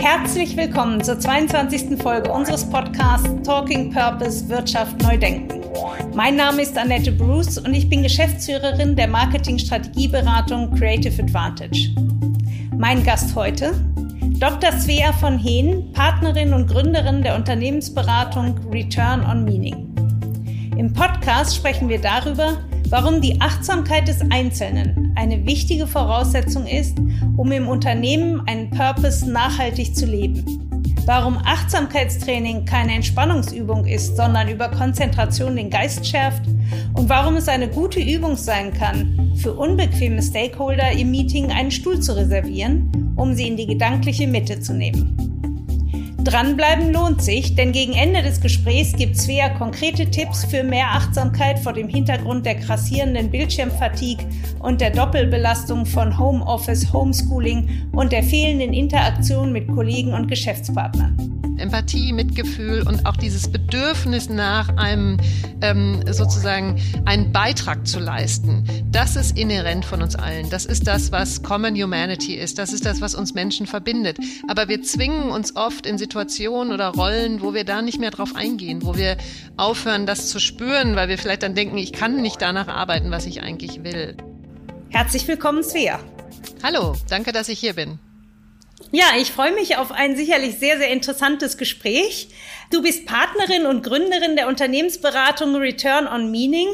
Herzlich willkommen zur 22. Folge unseres Podcasts Talking Purpose Wirtschaft neu denken. Mein Name ist Annette Bruce und ich bin Geschäftsführerin der Marketing-Strategieberatung Creative Advantage. Mein Gast heute, Dr. Svea von Hehn, Partnerin und Gründerin der Unternehmensberatung Return on Meaning. Im Podcast sprechen wir darüber, warum die Achtsamkeit des Einzelnen eine wichtige Voraussetzung ist, um im Unternehmen einen Purpose nachhaltig zu leben. Warum Achtsamkeitstraining keine Entspannungsübung ist, sondern über Konzentration den Geist schärft und warum es eine gute Übung sein kann, für unbequeme Stakeholder im Meeting einen Stuhl zu reservieren, um sie in die gedankliche Mitte zu nehmen. Dranbleiben lohnt sich, denn gegen Ende des Gesprächs gibt Svea konkrete Tipps für mehr Achtsamkeit vor dem Hintergrund der krassierenden Bildschirmfatigue und der Doppelbelastung von Homeoffice, Homeschooling und der fehlenden Interaktion mit Kollegen und Geschäftspartnern. Empathie, Mitgefühl und auch dieses Bedürfnis nach einem ähm, sozusagen einen Beitrag zu leisten. Das ist inhärent von uns allen. Das ist das, was Common Humanity ist. Das ist das, was uns Menschen verbindet. Aber wir zwingen uns oft in Situationen oder Rollen, wo wir da nicht mehr drauf eingehen, wo wir aufhören, das zu spüren, weil wir vielleicht dann denken, ich kann nicht danach arbeiten, was ich eigentlich will. Herzlich willkommen, Svea. Hallo, danke, dass ich hier bin. Ja, ich freue mich auf ein sicherlich sehr, sehr interessantes Gespräch. Du bist Partnerin und Gründerin der Unternehmensberatung Return on Meaning.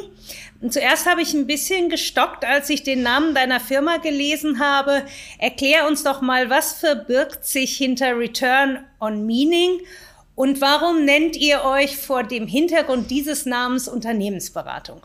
Und zuerst habe ich ein bisschen gestockt, als ich den Namen deiner Firma gelesen habe. Erklär uns doch mal, was verbirgt sich hinter Return on Meaning und warum nennt ihr euch vor dem Hintergrund dieses Namens Unternehmensberatung?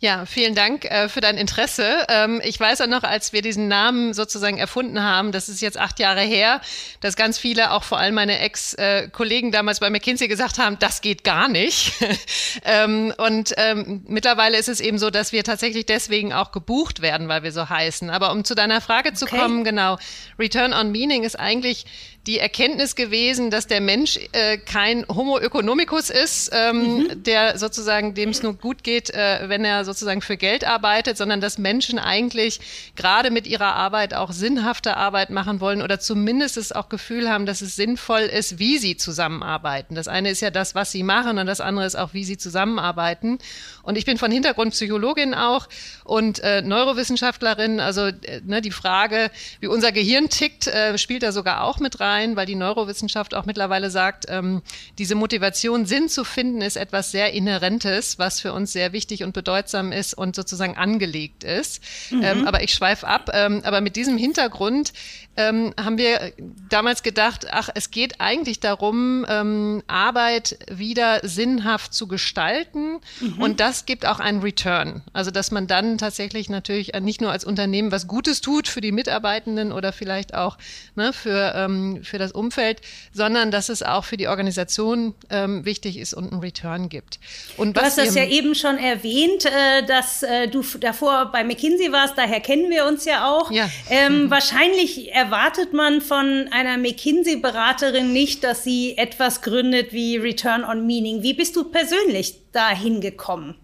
Ja, vielen Dank äh, für dein Interesse. Ähm, ich weiß auch noch, als wir diesen Namen sozusagen erfunden haben, das ist jetzt acht Jahre her, dass ganz viele, auch vor allem meine Ex-Kollegen damals bei McKinsey gesagt haben, das geht gar nicht. ähm, und ähm, mittlerweile ist es eben so, dass wir tatsächlich deswegen auch gebucht werden, weil wir so heißen. Aber um zu deiner Frage zu okay. kommen, genau, Return on Meaning ist eigentlich die Erkenntnis gewesen, dass der Mensch äh, kein Homo economicus ist, ähm, mhm. der sozusagen, dem es nur gut geht, äh, wenn er sozusagen für Geld arbeitet, sondern dass Menschen eigentlich gerade mit ihrer Arbeit auch sinnhafte Arbeit machen wollen oder zumindest das auch Gefühl haben, dass es sinnvoll ist, wie sie zusammenarbeiten. Das eine ist ja das, was sie machen und das andere ist auch, wie sie zusammenarbeiten. Und ich bin von Hintergrund Psychologin auch und äh, Neurowissenschaftlerin. Also äh, ne, die Frage, wie unser Gehirn tickt, äh, spielt da sogar auch mit rein, weil die Neurowissenschaft auch mittlerweile sagt, ähm, diese Motivation, Sinn zu finden, ist etwas sehr Inhärentes, was für uns sehr wichtig und bedeutsam ist und sozusagen angelegt ist. Mhm. Ähm, aber ich schweife ab. Ähm, aber mit diesem Hintergrund ähm, haben wir damals gedacht, ach, es geht eigentlich darum, ähm, Arbeit wieder sinnhaft zu gestalten mhm. und das gibt auch einen Return. Also dass man dann tatsächlich natürlich nicht nur als Unternehmen was Gutes tut für die Mitarbeitenden oder vielleicht auch ne, für, ähm, für das Umfeld, sondern dass es auch für die Organisation ähm, wichtig ist und einen Return gibt. Und du hast das ja eben schon erwähnt, äh, dass äh, du davor bei McKinsey warst, daher kennen wir uns ja auch. Ja. Mhm. Wahrscheinlich erwartet man von einer McKinsey-Beraterin nicht, dass sie etwas gründet wie Return on Meaning. Wie bist du persönlich dahin gekommen?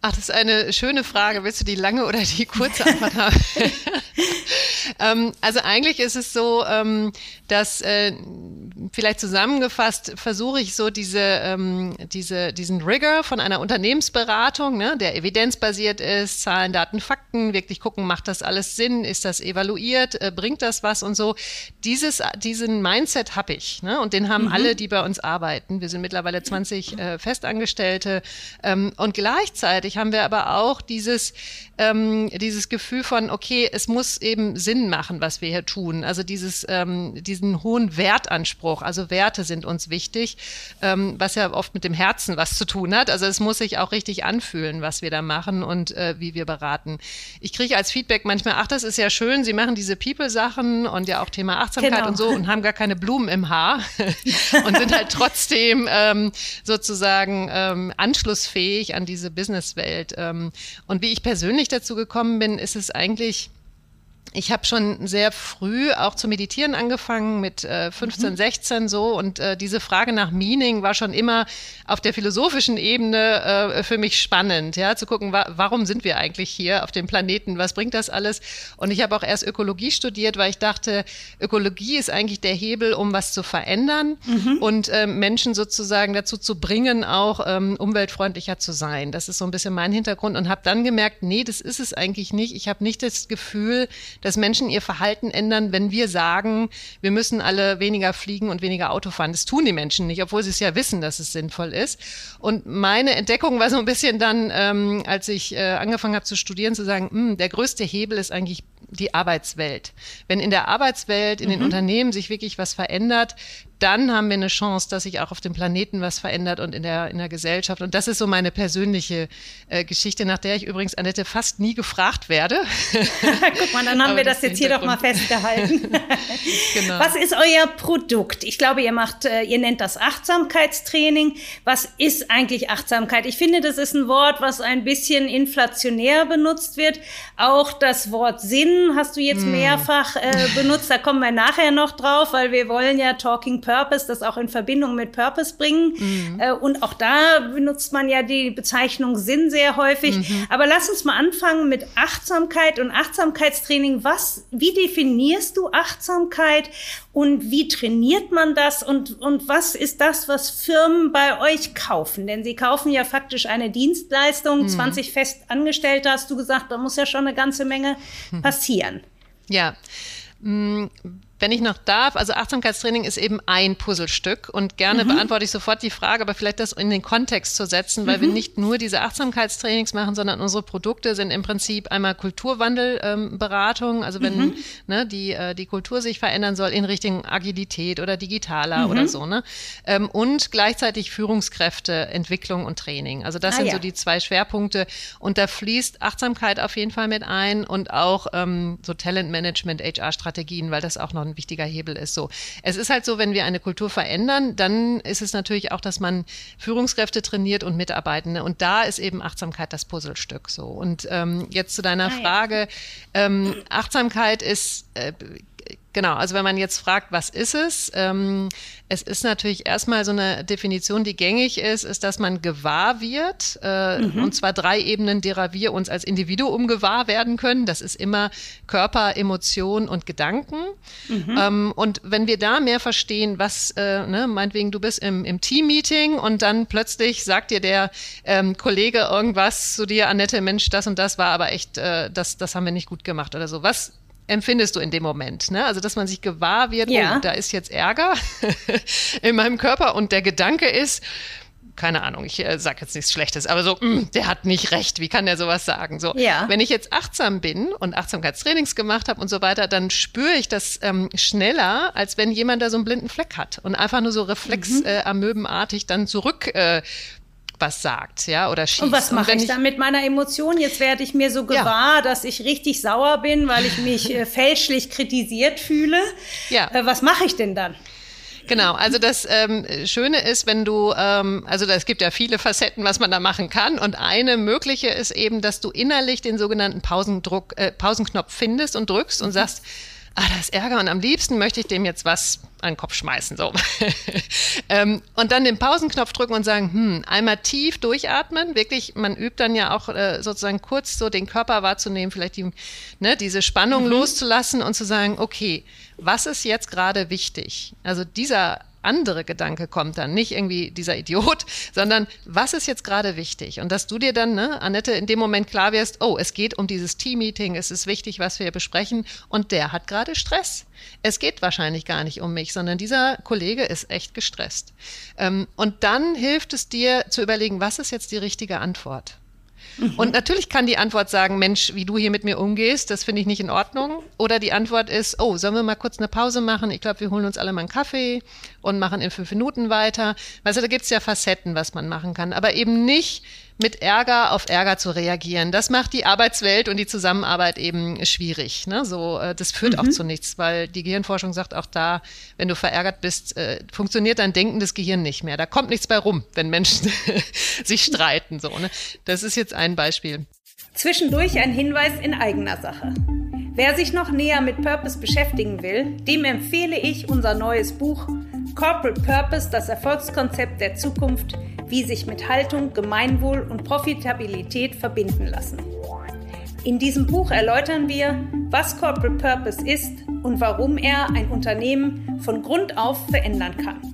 Ach, das ist eine schöne Frage. Willst du die lange oder die kurze Antwort haben? ähm, also eigentlich ist es so, ähm, dass äh, vielleicht zusammengefasst versuche ich so diese, ähm, diese, diesen Rigor von einer Unternehmensberatung, ne, der evidenzbasiert ist, Zahlen, Daten, Fakten, wirklich gucken, macht das alles Sinn, ist das evaluiert, äh, bringt das was und so. Dieses, diesen Mindset habe ich ne, und den haben mhm. alle, die bei uns arbeiten. Wir sind mittlerweile 20 äh, Festangestellte ähm, und gleichzeitig haben wir aber auch dieses, ähm, dieses Gefühl von, okay, es muss eben Sinn machen, was wir hier tun. Also dieses, ähm, diesen hohen Wertanspruch. Also Werte sind uns wichtig, ähm, was ja oft mit dem Herzen was zu tun hat. Also es muss sich auch richtig anfühlen, was wir da machen und äh, wie wir beraten. Ich kriege als Feedback manchmal, ach, das ist ja schön, Sie machen diese People-Sachen und ja auch Thema Achtsamkeit genau. und so und haben gar keine Blumen im Haar und sind halt trotzdem ähm, sozusagen ähm, anschlussfähig an diese Businesswelt. Ähm, und wie ich persönlich dazu gekommen bin, ist es eigentlich ich habe schon sehr früh auch zu meditieren angefangen, mit äh, 15, mhm. 16 so. Und äh, diese Frage nach Meaning war schon immer auf der philosophischen Ebene äh, für mich spannend, ja, zu gucken, wa warum sind wir eigentlich hier auf dem Planeten, was bringt das alles? Und ich habe auch erst Ökologie studiert, weil ich dachte, Ökologie ist eigentlich der Hebel, um was zu verändern mhm. und äh, Menschen sozusagen dazu zu bringen, auch ähm, umweltfreundlicher zu sein. Das ist so ein bisschen mein Hintergrund und habe dann gemerkt, nee, das ist es eigentlich nicht. Ich habe nicht das Gefühl, dass Menschen ihr Verhalten ändern, wenn wir sagen, wir müssen alle weniger fliegen und weniger Auto fahren. Das tun die Menschen nicht, obwohl sie es ja wissen, dass es sinnvoll ist. Und meine Entdeckung war so ein bisschen dann, ähm, als ich äh, angefangen habe zu studieren, zu sagen, mh, hm, der größte Hebel ist eigentlich die Arbeitswelt. Wenn in der Arbeitswelt, in mhm. den Unternehmen sich wirklich was verändert, dann haben wir eine Chance, dass sich auch auf dem Planeten was verändert und in der, in der Gesellschaft. Und das ist so meine persönliche äh, Geschichte, nach der ich übrigens, Annette, fast nie gefragt werde. Guck mal, dann haben Aber wir das, das jetzt hier doch mal festgehalten. genau. Was ist euer Produkt? Ich glaube, ihr macht, äh, ihr nennt das Achtsamkeitstraining. Was ist eigentlich Achtsamkeit? Ich finde, das ist ein Wort, was ein bisschen inflationär benutzt wird. Auch das Wort Sinn hast du jetzt hm. mehrfach äh, benutzt. Da kommen wir nachher noch drauf, weil wir wollen ja Talking Purpose das auch in Verbindung mit Purpose bringen. Mhm. Äh, und auch da benutzt man ja die Bezeichnung Sinn sehr häufig. Mhm. Aber lass uns mal anfangen mit Achtsamkeit und Achtsamkeitstraining. Was, wie definierst du Achtsamkeit und wie trainiert man das und, und was ist das, was Firmen bei euch kaufen? Denn sie kaufen ja faktisch eine Dienstleistung. Mhm. 20 Festangestellte hast du gesagt, da muss ja schon eine ganze Menge passieren. Ja. Wenn ich noch darf, also Achtsamkeitstraining ist eben ein Puzzlestück und gerne mhm. beantworte ich sofort die Frage, aber vielleicht das in den Kontext zu setzen, weil mhm. wir nicht nur diese Achtsamkeitstrainings machen, sondern unsere Produkte sind im Prinzip einmal Kulturwandelberatung, ähm, also wenn mhm. ne, die, äh, die Kultur sich verändern soll in Richtung Agilität oder digitaler oder mhm. so, ne? Ähm, und gleichzeitig Führungskräfteentwicklung und Training. Also das ah, sind ja. so die zwei Schwerpunkte und da fließt Achtsamkeit auf jeden Fall mit ein und auch ähm, so Talentmanagement, HR-Strategien, weil das auch noch ein wichtiger Hebel ist. So, es ist halt so, wenn wir eine Kultur verändern, dann ist es natürlich auch, dass man Führungskräfte trainiert und Mitarbeitende. Und da ist eben Achtsamkeit das Puzzlestück. So und ähm, jetzt zu deiner ah, Frage: ähm, Achtsamkeit ist äh, Genau, also wenn man jetzt fragt, was ist es? Ähm, es ist natürlich erstmal so eine Definition, die gängig ist, ist, dass man gewahr wird, äh, mhm. und zwar drei Ebenen, derer wir uns als Individuum gewahr werden können. Das ist immer Körper, Emotion und Gedanken. Mhm. Ähm, und wenn wir da mehr verstehen, was, äh, ne, meinetwegen, du bist im, im Team-Meeting und dann plötzlich sagt dir der ähm, Kollege irgendwas zu dir, Annette, Mensch, das und das war aber echt, äh, das, das haben wir nicht gut gemacht oder so. Was empfindest du in dem Moment. Ne? Also, dass man sich gewahr wird, ja. oh, da ist jetzt Ärger in meinem Körper und der Gedanke ist, keine Ahnung, ich äh, sage jetzt nichts Schlechtes, aber so, mh, mm, der hat nicht recht, wie kann der sowas sagen? So, ja. wenn ich jetzt achtsam bin und Achtsamkeitstrainings gemacht habe und so weiter, dann spüre ich das ähm, schneller, als wenn jemand da so einen blinden Fleck hat und einfach nur so reflexamöbenartig mhm. äh, dann zurück äh, was sagt, ja, oder schießt. Und was mache ich, ich dann mit meiner Emotion? Jetzt werde ich mir so gewahr, ja. dass ich richtig sauer bin, weil ich mich äh, fälschlich kritisiert fühle. Ja. Äh, was mache ich denn dann? Genau, also das ähm, Schöne ist, wenn du, ähm, also es gibt ja viele Facetten, was man da machen kann. Und eine mögliche ist eben, dass du innerlich den sogenannten Pausendruck, äh, Pausenknopf findest und drückst und sagst, ah, da ist Ärger und am liebsten möchte ich dem jetzt was an den Kopf schmeißen. So. ähm, und dann den Pausenknopf drücken und sagen, hm, einmal tief durchatmen. Wirklich, man übt dann ja auch äh, sozusagen kurz so den Körper wahrzunehmen, vielleicht die, ne, diese Spannung mhm. loszulassen und zu sagen, okay, was ist jetzt gerade wichtig? Also dieser andere Gedanke kommt dann, nicht irgendwie dieser Idiot, sondern was ist jetzt gerade wichtig? Und dass du dir dann, ne, Annette, in dem Moment klar wirst, oh, es geht um dieses Team-Meeting, es ist wichtig, was wir hier besprechen und der hat gerade Stress. Es geht wahrscheinlich gar nicht um mich, sondern dieser Kollege ist echt gestresst. Ähm, und dann hilft es dir zu überlegen, was ist jetzt die richtige Antwort? Mhm. Und natürlich kann die Antwort sagen, Mensch, wie du hier mit mir umgehst, das finde ich nicht in Ordnung. Oder die Antwort ist, oh, sollen wir mal kurz eine Pause machen? Ich glaube, wir holen uns alle mal einen Kaffee und machen in fünf Minuten weiter. Also da gibt es ja Facetten, was man machen kann. Aber eben nicht mit Ärger auf Ärger zu reagieren. Das macht die Arbeitswelt und die Zusammenarbeit eben schwierig. Ne? So, äh, das führt mhm. auch zu nichts, weil die Gehirnforschung sagt auch da, wenn du verärgert bist, äh, funktioniert dein denkendes Gehirn nicht mehr. Da kommt nichts bei rum, wenn Menschen sich streiten. So, ne? Das ist jetzt ein Beispiel. Zwischendurch ein Hinweis in eigener Sache. Wer sich noch näher mit Purpose beschäftigen will, dem empfehle ich unser neues Buch Corporate Purpose, das Erfolgskonzept der Zukunft, wie sich mit Haltung, Gemeinwohl und Profitabilität verbinden lassen. In diesem Buch erläutern wir, was Corporate Purpose ist und warum er ein Unternehmen von Grund auf verändern kann.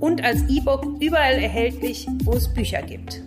und als E-Book überall erhältlich, wo es Bücher gibt.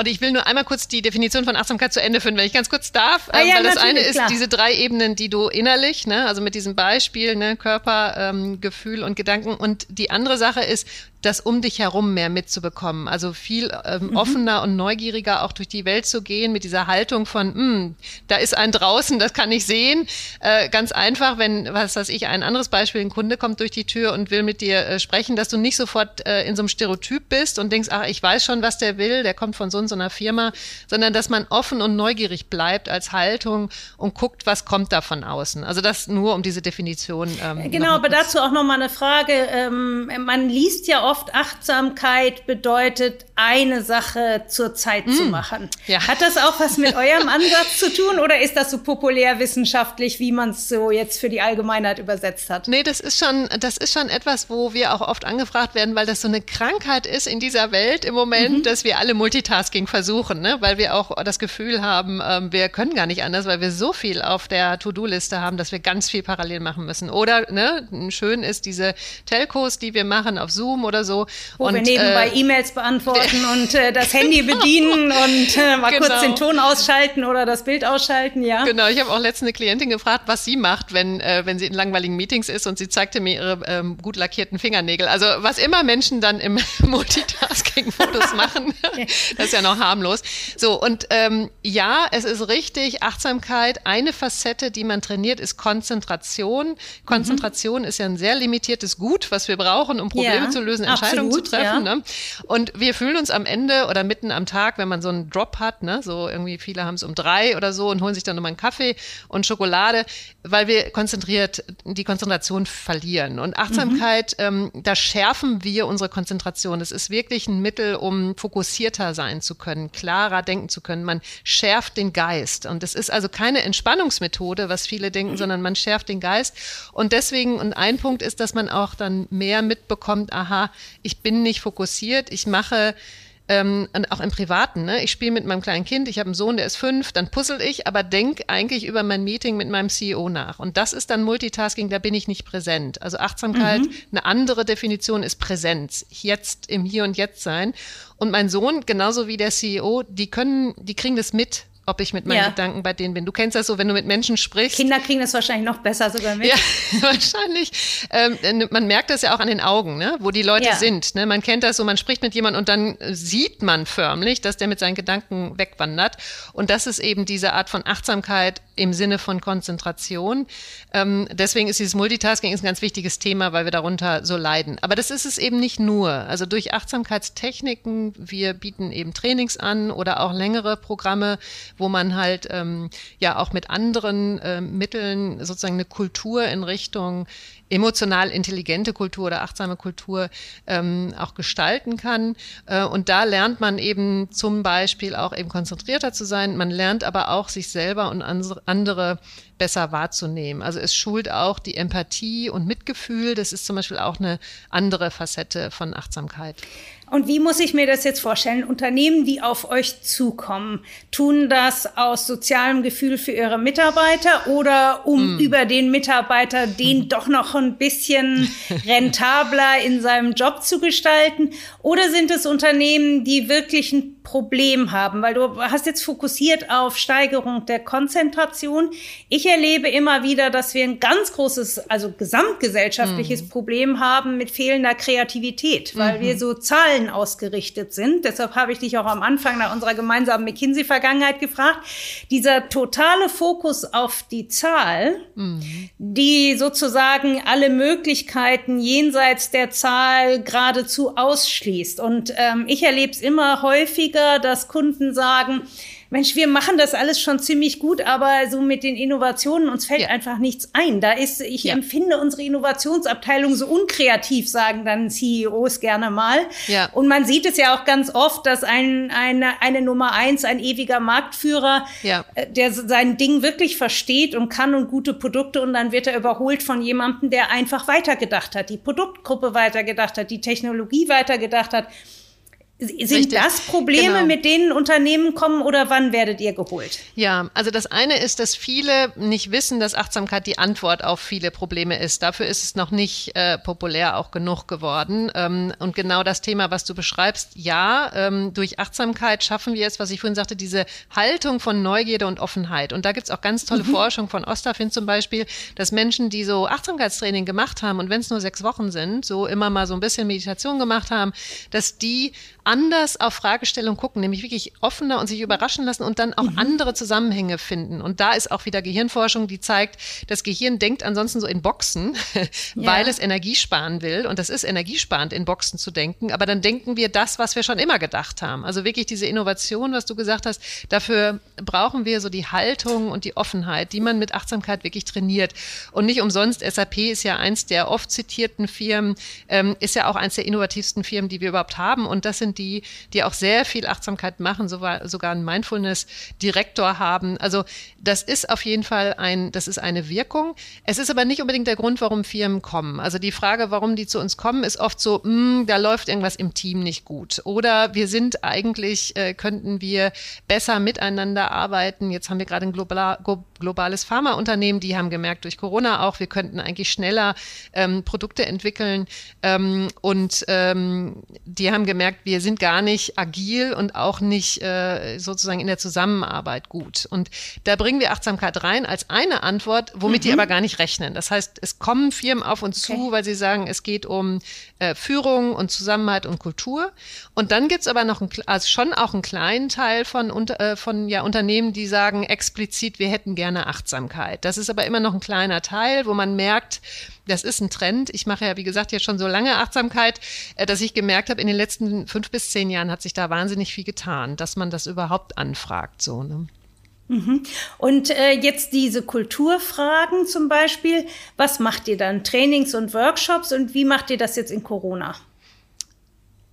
Und ich will nur einmal kurz die Definition von Achtsamkeit zu Ende führen, wenn ich ganz kurz darf. Ah, ja, weil das eine ist klar. diese drei Ebenen, die du innerlich, ne, also mit diesem Beispiel, ne, Körper, ähm, Gefühl und Gedanken. Und die andere Sache ist, das um dich herum mehr mitzubekommen. Also viel ähm, mhm. offener und neugieriger auch durch die Welt zu gehen mit dieser Haltung von, hm, da ist ein draußen, das kann ich sehen. Äh, ganz einfach, wenn, was weiß ich, ein anderes Beispiel, ein Kunde kommt durch die Tür und will mit dir äh, sprechen, dass du nicht sofort äh, in so einem Stereotyp bist und denkst, ach, ich weiß schon, was der will, der kommt von so und so einer Firma, sondern dass man offen und neugierig bleibt als Haltung und guckt, was kommt da von außen. Also das nur um diese Definition. Ähm, genau, aber dazu auch nochmal eine Frage. Ähm, man liest ja oft Achtsamkeit bedeutet, eine Sache zur Zeit mm. zu machen. Ja. Hat das auch was mit eurem Ansatz zu tun oder ist das so populärwissenschaftlich, wie man es so jetzt für die Allgemeinheit übersetzt hat? Nee, das ist schon, das ist schon etwas, wo wir auch oft angefragt werden, weil das so eine Krankheit ist in dieser Welt im Moment, mhm. dass wir alle Multitasking versuchen, ne? weil wir auch das Gefühl haben, ähm, wir können gar nicht anders, weil wir so viel auf der To-Do-Liste haben, dass wir ganz viel parallel machen müssen. Oder ne, schön ist diese Telcos, die wir machen auf Zoom oder so. Wo und, wir nebenbei äh, E-Mails beantworten und äh, das Handy bedienen und äh, mal genau. kurz den Ton ausschalten oder das Bild ausschalten, ja. Genau, ich habe auch letztens eine Klientin gefragt, was sie macht, wenn, äh, wenn sie in langweiligen Meetings ist und sie zeigte mir ihre ähm, gut lackierten Fingernägel. Also was immer Menschen dann im Multitasking-Modus machen, das ist ja noch harmlos. So, und ähm, ja, es ist richtig, Achtsamkeit, eine Facette, die man trainiert, ist Konzentration. Konzentration mhm. ist ja ein sehr limitiertes Gut, was wir brauchen, um Probleme ja, zu lösen, Entscheidungen absolut, zu treffen. Ja. Ne? Und wir fühlen uns am Ende oder mitten am Tag, wenn man so einen Drop hat, ne, so irgendwie viele haben es um drei oder so und holen sich dann nochmal einen Kaffee und Schokolade, weil wir konzentriert die Konzentration verlieren. Und Achtsamkeit, mhm. ähm, da schärfen wir unsere Konzentration. Das ist wirklich ein Mittel, um fokussierter sein zu können, klarer denken zu können. Man schärft den Geist. Und es ist also keine Entspannungsmethode, was viele denken, mhm. sondern man schärft den Geist. Und deswegen, und ein Punkt ist, dass man auch dann mehr mitbekommt, aha, ich bin nicht fokussiert, ich mache ähm, auch im Privaten. Ne? Ich spiele mit meinem kleinen Kind, ich habe einen Sohn, der ist fünf, dann puzzle ich, aber denke eigentlich über mein Meeting mit meinem CEO nach. Und das ist dann Multitasking, da bin ich nicht präsent. Also Achtsamkeit, mhm. eine andere Definition ist Präsenz, jetzt im Hier und Jetzt sein. Und mein Sohn, genauso wie der CEO, die können, die kriegen das mit, ob ich mit meinen ja. Gedanken bei denen bin. Du kennst das so, wenn du mit Menschen sprichst. Kinder kriegen das wahrscheinlich noch besser sogar mit. Ja, wahrscheinlich. Ähm, man merkt das ja auch an den Augen, ne? wo die Leute ja. sind. Ne? Man kennt das so, man spricht mit jemandem und dann sieht man förmlich, dass der mit seinen Gedanken wegwandert. Und das ist eben diese Art von Achtsamkeit im Sinne von Konzentration. Ähm, deswegen ist dieses Multitasking ein ganz wichtiges Thema, weil wir darunter so leiden. Aber das ist es eben nicht nur. Also durch Achtsamkeitstechniken, wir bieten eben Trainings an oder auch längere Programme, wo man halt ähm, ja auch mit anderen äh, Mitteln sozusagen eine Kultur in Richtung emotional intelligente Kultur oder achtsame Kultur ähm, auch gestalten kann. Äh, und da lernt man eben zum Beispiel auch eben konzentrierter zu sein. Man lernt aber auch sich selber und andere besser wahrzunehmen. Also es schult auch die Empathie und Mitgefühl. Das ist zum Beispiel auch eine andere Facette von Achtsamkeit. Und wie muss ich mir das jetzt vorstellen? Unternehmen, die auf euch zukommen, tun das aus sozialem Gefühl für ihre Mitarbeiter oder um mm. über den Mitarbeiter den doch noch ein bisschen rentabler in seinem Job zu gestalten? Oder sind es Unternehmen, die wirklich ein Problem haben? Weil du hast jetzt fokussiert auf Steigerung der Konzentration. Ich erlebe immer wieder, dass wir ein ganz großes, also gesamtgesellschaftliches mhm. Problem haben mit fehlender Kreativität, weil mhm. wir so Zahlen ausgerichtet sind. Deshalb habe ich dich auch am Anfang nach unserer gemeinsamen McKinsey-Vergangenheit gefragt. Dieser totale Fokus auf die Zahl, mhm. die sozusagen alle Möglichkeiten jenseits der Zahl geradezu ausschließt. Und ähm, ich erlebe es immer häufiger, dass Kunden sagen, Mensch, wir machen das alles schon ziemlich gut, aber so mit den Innovationen, uns fällt ja. einfach nichts ein. Da ist, ich ja. empfinde unsere Innovationsabteilung so unkreativ, sagen dann CEOs gerne mal. Ja. Und man sieht es ja auch ganz oft, dass ein, eine, eine Nummer eins, ein ewiger Marktführer, ja. Äh, der sein Ding wirklich versteht und kann und gute Produkte und dann wird er überholt von jemandem, der einfach weitergedacht hat, die Produktgruppe weitergedacht hat, die Technologie weitergedacht hat. Sind Richtig. das Probleme, genau. mit denen Unternehmen kommen oder wann werdet ihr geholt? Ja, also das eine ist, dass viele nicht wissen, dass Achtsamkeit die Antwort auf viele Probleme ist. Dafür ist es noch nicht äh, populär auch genug geworden. Ähm, und genau das Thema, was du beschreibst, ja, ähm, durch Achtsamkeit schaffen wir es, was ich vorhin sagte, diese Haltung von Neugierde und Offenheit. Und da gibt es auch ganz tolle mhm. Forschung von Ostafin zum Beispiel, dass Menschen, die so Achtsamkeitstraining gemacht haben und wenn es nur sechs Wochen sind, so immer mal so ein bisschen Meditation gemacht haben, dass die anders auf Fragestellungen gucken, nämlich wirklich offener und sich überraschen lassen und dann auch mhm. andere Zusammenhänge finden. Und da ist auch wieder Gehirnforschung, die zeigt, das Gehirn denkt ansonsten so in Boxen, weil ja. es Energie sparen will. Und das ist energiesparend, in Boxen zu denken. Aber dann denken wir das, was wir schon immer gedacht haben. Also wirklich diese Innovation, was du gesagt hast, dafür brauchen wir so die Haltung und die Offenheit, die man mit Achtsamkeit wirklich trainiert. Und nicht umsonst, SAP ist ja eins der oft zitierten Firmen, ähm, ist ja auch eins der innovativsten Firmen, die wir überhaupt haben. Und das sind die, die auch sehr viel Achtsamkeit machen, sogar, einen Mindfulness-Direktor haben. Also das ist auf jeden Fall ein, das ist eine Wirkung. Es ist aber nicht unbedingt der Grund, warum Firmen kommen. Also die Frage, warum die zu uns kommen, ist oft so, mh, hm, da läuft irgendwas im Team nicht gut. Oder wir sind eigentlich, äh, könnten wir besser miteinander arbeiten. Jetzt haben wir gerade ein global, globales Pharmaunternehmen, die haben gemerkt durch Corona auch, wir könnten eigentlich schneller ähm, Produkte entwickeln. Ähm, und ähm, die haben gemerkt, wir sind sind gar nicht agil und auch nicht äh, sozusagen in der Zusammenarbeit gut. Und da bringen wir Achtsamkeit rein als eine Antwort, womit mhm. die aber gar nicht rechnen. Das heißt, es kommen Firmen auf uns okay. zu, weil sie sagen, es geht um äh, Führung und Zusammenhalt und Kultur. Und dann gibt es aber noch ein, also schon auch einen kleinen Teil von, äh, von ja, Unternehmen, die sagen explizit, wir hätten gerne Achtsamkeit. Das ist aber immer noch ein kleiner Teil, wo man merkt, das ist ein Trend. Ich mache ja, wie gesagt, jetzt schon so lange Achtsamkeit, äh, dass ich gemerkt habe, in den letzten fünf bis zehn Jahren hat sich da wahnsinnig viel getan, dass man das überhaupt anfragt. So, ne? Mhm. Und äh, jetzt diese Kulturfragen zum Beispiel. Was macht ihr dann? Trainings und Workshops und wie macht ihr das jetzt in Corona?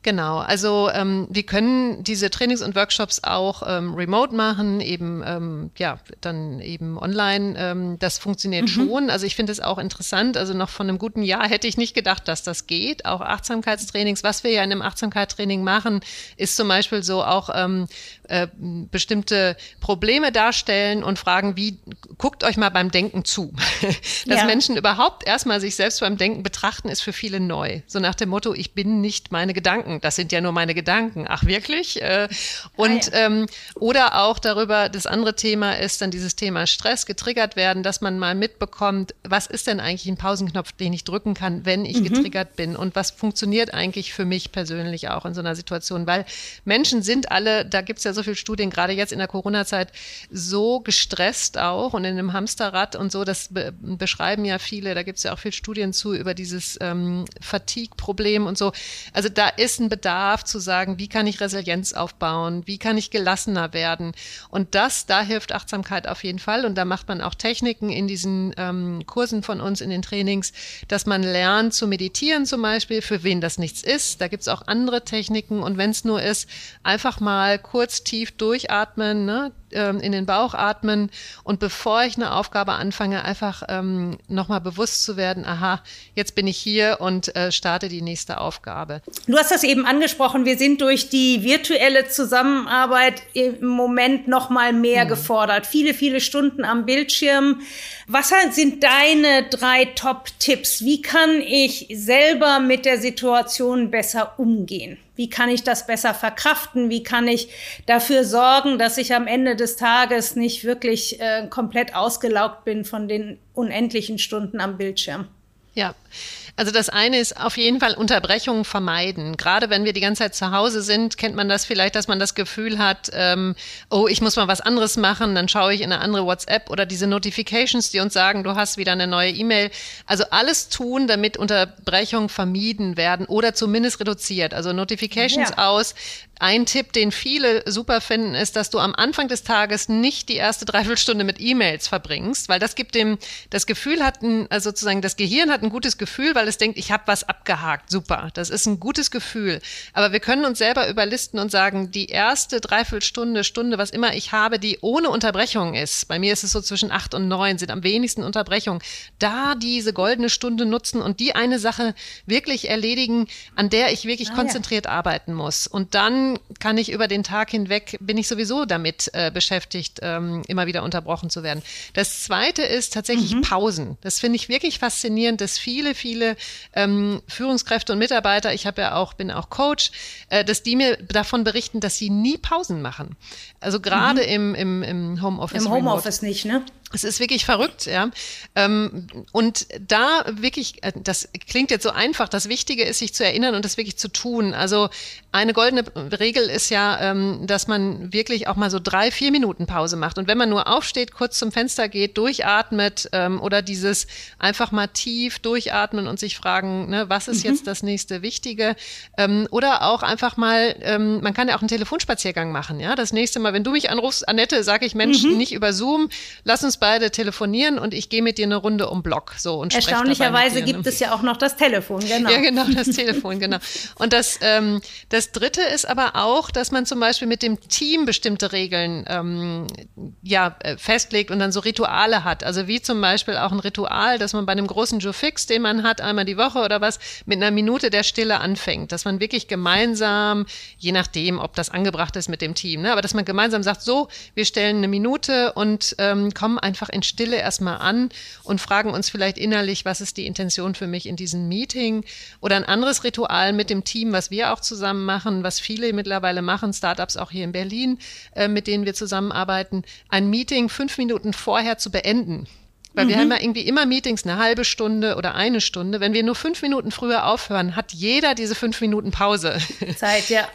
Genau, also ähm, wir können diese Trainings und Workshops auch ähm, remote machen, eben ähm, ja dann eben online. Ähm, das funktioniert mhm. schon. Also ich finde es auch interessant. Also noch von einem guten Jahr hätte ich nicht gedacht, dass das geht. Auch Achtsamkeitstrainings. Was wir ja in einem Achtsamkeitstraining machen, ist zum Beispiel so auch ähm, äh, bestimmte Probleme darstellen und fragen, wie guckt euch mal beim Denken zu. Dass ja. Menschen überhaupt erstmal sich selbst beim Denken betrachten, ist für viele neu. So nach dem Motto: Ich bin nicht meine Gedanken das sind ja nur meine Gedanken. Ach wirklich? Äh, und ah, ja. ähm, oder auch darüber, das andere Thema ist dann dieses Thema Stress, getriggert werden, dass man mal mitbekommt, was ist denn eigentlich ein Pausenknopf, den ich drücken kann, wenn ich mhm. getriggert bin und was funktioniert eigentlich für mich persönlich auch in so einer Situation, weil Menschen sind alle, da gibt es ja so viele Studien, gerade jetzt in der Corona-Zeit, so gestresst auch und in einem Hamsterrad und so, das be beschreiben ja viele, da gibt es ja auch viele Studien zu über dieses ähm, Fatigue-Problem und so. Also da ist ein Bedarf zu sagen, wie kann ich Resilienz aufbauen, wie kann ich gelassener werden. Und das, da hilft Achtsamkeit auf jeden Fall. Und da macht man auch Techniken in diesen ähm, Kursen von uns, in den Trainings, dass man lernt zu meditieren zum Beispiel, für wen das nichts ist. Da gibt es auch andere Techniken. Und wenn es nur ist, einfach mal kurz tief durchatmen, ne? Ähm, in den Bauch atmen und bevor ich eine Aufgabe anfange, einfach ähm, nochmal bewusst zu werden, aha, jetzt bin ich hier und äh, starte die nächste Aufgabe. Du hast das eben angesprochen, wir sind durch die virtuelle Zusammenarbeit im Moment nochmal mehr mhm. gefordert. Viele, viele Stunden am Bildschirm. Was sind deine drei Top-Tipps? Wie kann ich selber mit der Situation besser umgehen? Wie kann ich das besser verkraften? Wie kann ich dafür sorgen, dass ich am Ende des Tages nicht wirklich äh, komplett ausgelaugt bin von den unendlichen Stunden am Bildschirm? Ja, also das eine ist auf jeden Fall Unterbrechungen vermeiden. Gerade wenn wir die ganze Zeit zu Hause sind, kennt man das vielleicht, dass man das Gefühl hat, ähm, oh, ich muss mal was anderes machen, dann schaue ich in eine andere WhatsApp oder diese Notifications, die uns sagen, du hast wieder eine neue E-Mail. Also alles tun, damit Unterbrechungen vermieden werden oder zumindest reduziert. Also Notifications ja. aus, ein Tipp, den viele super finden, ist, dass du am Anfang des Tages nicht die erste Dreiviertelstunde mit E-Mails verbringst, weil das gibt dem das Gefühl hat, ein, also sozusagen das Gehirn hat ein gutes Gefühl, weil es denkt, ich habe was abgehakt. Super, das ist ein gutes Gefühl. Aber wir können uns selber überlisten und sagen, die erste Dreiviertelstunde, Stunde, was immer ich habe, die ohne Unterbrechung ist. Bei mir ist es so zwischen acht und neun, sind am wenigsten Unterbrechungen. Da diese goldene Stunde nutzen und die eine Sache wirklich erledigen, an der ich wirklich ah, konzentriert ja. arbeiten muss. Und dann kann ich über den Tag hinweg, bin ich sowieso damit äh, beschäftigt, ähm, immer wieder unterbrochen zu werden. Das zweite ist tatsächlich mhm. Pausen. Das finde ich wirklich faszinierend, dass viele, viele ähm, Führungskräfte und Mitarbeiter, ich habe ja auch, bin auch Coach, äh, dass die mir davon berichten, dass sie nie Pausen machen. Also gerade mhm. im, im, im Homeoffice. Im Homeoffice nicht, ne? Es ist wirklich verrückt, ja. Ähm, und da wirklich, äh, das klingt jetzt so einfach, das Wichtige ist, sich zu erinnern und das wirklich zu tun. Also eine goldene Regel ist ja, ähm, dass man wirklich auch mal so drei, vier Minuten Pause macht. Und wenn man nur aufsteht, kurz zum Fenster geht, durchatmet ähm, oder dieses einfach mal tief durchatmen und sich fragen, ne, was ist mhm. jetzt das nächste Wichtige? Oder auch einfach mal, man kann ja auch einen Telefonspaziergang machen, ja. Das nächste Mal, wenn du mich anrufst, Annette, sage ich, Mensch, mhm. nicht über Zoom, lass uns beide telefonieren und ich gehe mit dir eine Runde um Block. So, und Erstaunlicherweise gibt es ja auch noch das Telefon, genau. Ja, genau, das Telefon, genau. Und das, ähm, das Dritte ist aber auch, dass man zum Beispiel mit dem Team bestimmte Regeln ähm, ja, äh, festlegt und dann so Rituale hat. Also wie zum Beispiel auch ein Ritual, dass man bei einem großen Joe Fix, den man hat, einmal die Woche oder was, mit einer Minute der Stille anfängt. Dass man wirklich gemeinsam, je nachdem, ob das angebracht ist mit dem Team, ne, aber dass man gemeinsam sagt, so, wir stellen eine Minute und ähm, kommen einfach in Stille erstmal an und fragen uns vielleicht innerlich, was ist die Intention für mich in diesem Meeting oder ein anderes Ritual mit dem Team, was wir auch zusammen machen, was viele mittlerweile machen, Startups auch hier in Berlin, äh, mit denen wir zusammenarbeiten, ein Meeting fünf Minuten vorher zu beenden. Weil mhm. wir haben ja irgendwie immer Meetings eine halbe Stunde oder eine Stunde. Wenn wir nur fünf Minuten früher aufhören, hat jeder diese fünf Minuten Pause. Zeit, ja.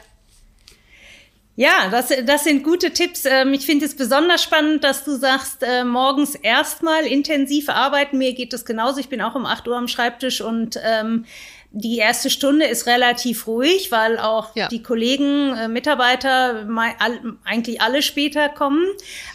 Ja, das, das sind gute Tipps. Ähm, ich finde es besonders spannend, dass du sagst, äh, morgens erstmal intensiv arbeiten. Mir geht es genauso. Ich bin auch um 8 Uhr am Schreibtisch und ähm, die erste Stunde ist relativ ruhig, weil auch ja. die Kollegen, äh, Mitarbeiter all, eigentlich alle später kommen.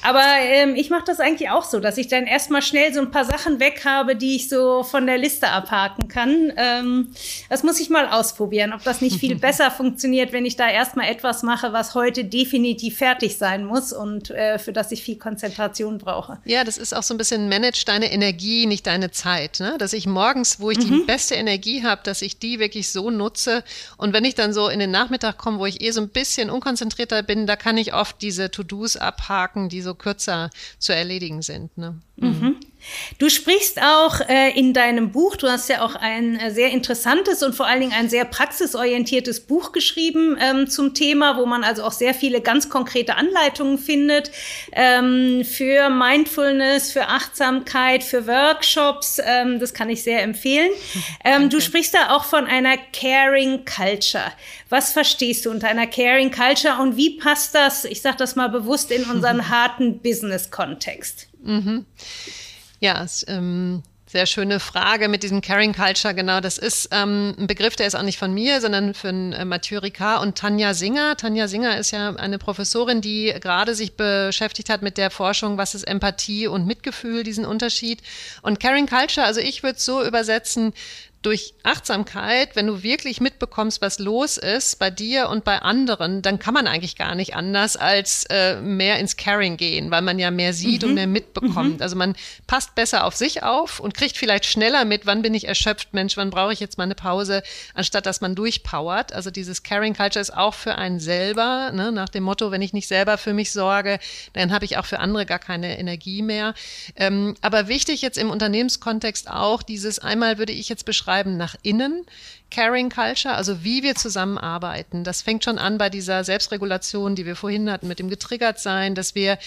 Aber ähm, ich mache das eigentlich auch so, dass ich dann erstmal schnell so ein paar Sachen weg habe, die ich so von der Liste abhaken kann. Ähm, das muss ich mal ausprobieren, ob das nicht viel besser funktioniert, wenn ich da erstmal etwas mache, was heute definitiv fertig sein muss und äh, für das ich viel Konzentration brauche. Ja, das ist auch so ein bisschen manage deine Energie, nicht deine Zeit. Ne? Dass ich morgens, wo ich mhm. die beste Energie habe, dass ich die wirklich so nutze. Und wenn ich dann so in den Nachmittag komme, wo ich eh so ein bisschen unkonzentrierter bin, da kann ich oft diese To-Dos abhaken, die so kürzer zu erledigen sind. Ne? Mhm. Du sprichst auch äh, in deinem Buch, du hast ja auch ein äh, sehr interessantes und vor allen Dingen ein sehr praxisorientiertes Buch geschrieben ähm, zum Thema, wo man also auch sehr viele ganz konkrete Anleitungen findet ähm, für Mindfulness, für Achtsamkeit, für Workshops. Ähm, das kann ich sehr empfehlen. Ähm, du sprichst da auch von einer Caring Culture. Was verstehst du unter einer Caring Culture und wie passt das, ich sage das mal bewusst, in unseren harten Business-Kontext? Mhm. Ja, es, ähm, sehr schöne Frage mit diesem Caring Culture. Genau, das ist ähm, ein Begriff, der ist auch nicht von mir, sondern von äh, Mathieu Ricard und Tanja Singer. Tanja Singer ist ja eine Professorin, die gerade sich beschäftigt hat mit der Forschung, was ist Empathie und Mitgefühl, diesen Unterschied. Und Caring Culture, also ich würde es so übersetzen, durch Achtsamkeit, wenn du wirklich mitbekommst, was los ist bei dir und bei anderen, dann kann man eigentlich gar nicht anders als äh, mehr ins Caring gehen, weil man ja mehr sieht mhm. und mehr mitbekommt. Mhm. Also man passt besser auf sich auf und kriegt vielleicht schneller mit, wann bin ich erschöpft, Mensch, wann brauche ich jetzt mal eine Pause, anstatt dass man durchpowert. Also dieses Caring Culture ist auch für einen selber, ne, nach dem Motto, wenn ich nicht selber für mich sorge, dann habe ich auch für andere gar keine Energie mehr. Ähm, aber wichtig jetzt im Unternehmenskontext auch dieses einmal würde ich jetzt beschreiben, schreiben nach innen. Caring Culture, also wie wir zusammenarbeiten. Das fängt schon an bei dieser Selbstregulation, die wir vorhin hatten, mit dem getriggert sein, dass wir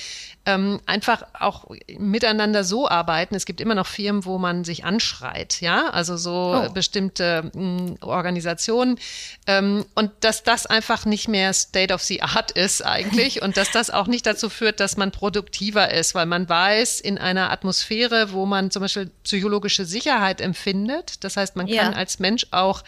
ähm, einfach auch miteinander so arbeiten. Es gibt immer noch Firmen, wo man sich anschreit, ja, also so oh. bestimmte mh, mm, Organisationen. Ähm, und dass das einfach nicht mehr State of the Art ist eigentlich und dass das auch nicht dazu führt, dass man produktiver ist, weil man weiß, in einer Atmosphäre, wo man zum Beispiel psychologische Sicherheit empfindet, das heißt, man kann ja. als Mensch auch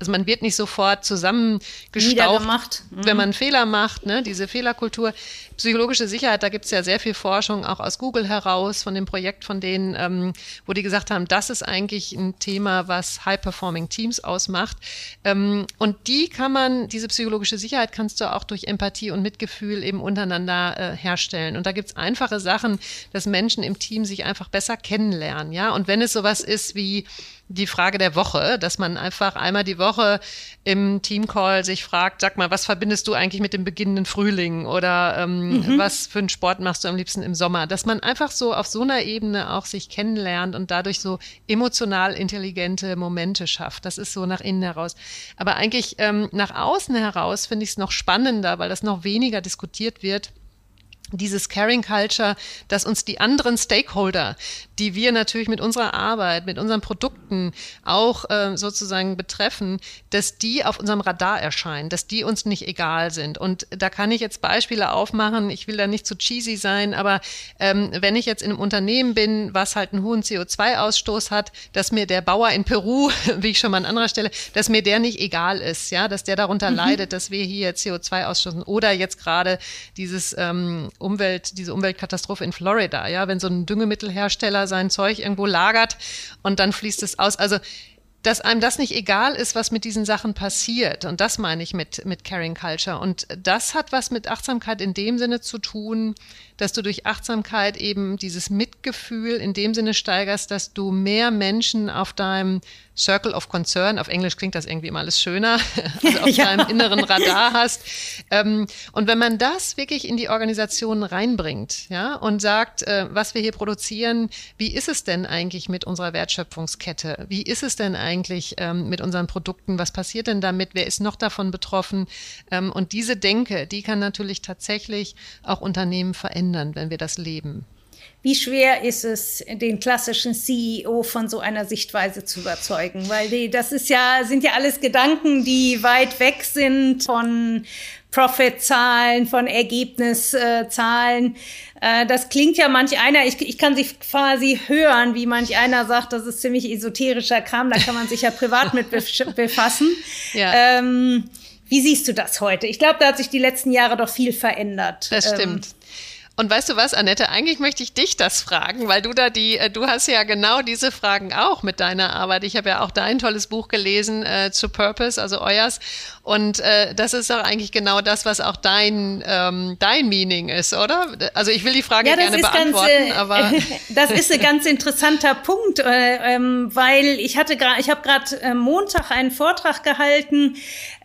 also man wird nicht sofort zusammengestaucht, mhm. wenn man Fehler macht, ne? diese Fehlerkultur. Psychologische Sicherheit, da gibt es ja sehr viel Forschung, auch aus Google heraus, von dem Projekt von denen, ähm, wo die gesagt haben, das ist eigentlich ein Thema, was High-Performing Teams ausmacht. Ähm, und die kann man, diese psychologische Sicherheit kannst du auch durch Empathie und Mitgefühl eben untereinander äh, herstellen. Und da gibt es einfache Sachen, dass Menschen im Team sich einfach besser kennenlernen. Ja, und wenn es sowas ist wie die Frage der Woche, dass man einfach einmal die Woche im Teamcall sich fragt, sag mal, was verbindest du eigentlich mit dem beginnenden Frühling oder ähm, mhm. was für einen Sport machst du am liebsten im Sommer? Dass man einfach so auf so einer Ebene auch sich kennenlernt und dadurch so emotional intelligente Momente schafft. Das ist so nach innen heraus. Aber eigentlich ähm, nach außen heraus finde ich es noch spannender, weil das noch weniger diskutiert wird dieses Caring Culture, dass uns die anderen Stakeholder, die wir natürlich mit unserer Arbeit, mit unseren Produkten auch äh, sozusagen betreffen, dass die auf unserem Radar erscheinen, dass die uns nicht egal sind. Und da kann ich jetzt Beispiele aufmachen. Ich will da nicht zu cheesy sein, aber ähm, wenn ich jetzt in einem Unternehmen bin, was halt einen hohen CO2-Ausstoß hat, dass mir der Bauer in Peru, wie ich schon mal an anderer Stelle, dass mir der nicht egal ist, ja, dass der darunter mhm. leidet, dass wir hier CO2 ausstoßen oder jetzt gerade dieses ähm, Umwelt, diese Umweltkatastrophe in Florida, ja, wenn so ein Düngemittelhersteller sein Zeug irgendwo lagert und dann fließt es aus. Also dass einem das nicht egal ist, was mit diesen Sachen passiert. Und das meine ich mit, mit Caring Culture. Und das hat was mit Achtsamkeit in dem Sinne zu tun, dass du durch Achtsamkeit eben dieses Mitgefühl in dem Sinne steigerst, dass du mehr Menschen auf deinem Circle of Concern, auf Englisch klingt das irgendwie immer alles schöner, also auf ja. deinem inneren Radar hast. Ähm, und wenn man das wirklich in die Organisation reinbringt, ja, und sagt, äh, was wir hier produzieren, wie ist es denn eigentlich mit unserer Wertschöpfungskette? Wie ist es denn eigentlich ähm, mit unseren Produkten? Was passiert denn damit? Wer ist noch davon betroffen? Ähm, und diese Denke, die kann natürlich tatsächlich auch Unternehmen verändern verändern, wenn wir das leben. Wie schwer ist es, den klassischen CEO von so einer Sichtweise zu überzeugen? Weil die, das ist ja, sind ja alles Gedanken, die weit weg sind von Profit-Zahlen, von Ergebniszahlen. Äh, das klingt ja manch einer, ich, ich kann sich quasi hören, wie manch einer sagt, das ist ziemlich esoterischer Kram, da kann man sich ja privat mit befassen. Ja. Ähm, wie siehst du das heute? Ich glaube, da hat sich die letzten Jahre doch viel verändert. Das stimmt. Ähm, und weißt du was, Annette, eigentlich möchte ich dich das fragen, weil du da die, äh, du hast ja genau diese Fragen auch mit deiner Arbeit. Ich habe ja auch dein tolles Buch gelesen äh, zu Purpose, also euers. Und äh, das ist doch eigentlich genau das, was auch dein, ähm, dein Meaning ist, oder? Also ich will die Frage ja, gerne beantworten, ganz, äh, aber das ist ein ganz interessanter Punkt, äh, ähm, weil ich hatte gerade, ich habe gerade äh, Montag einen Vortrag gehalten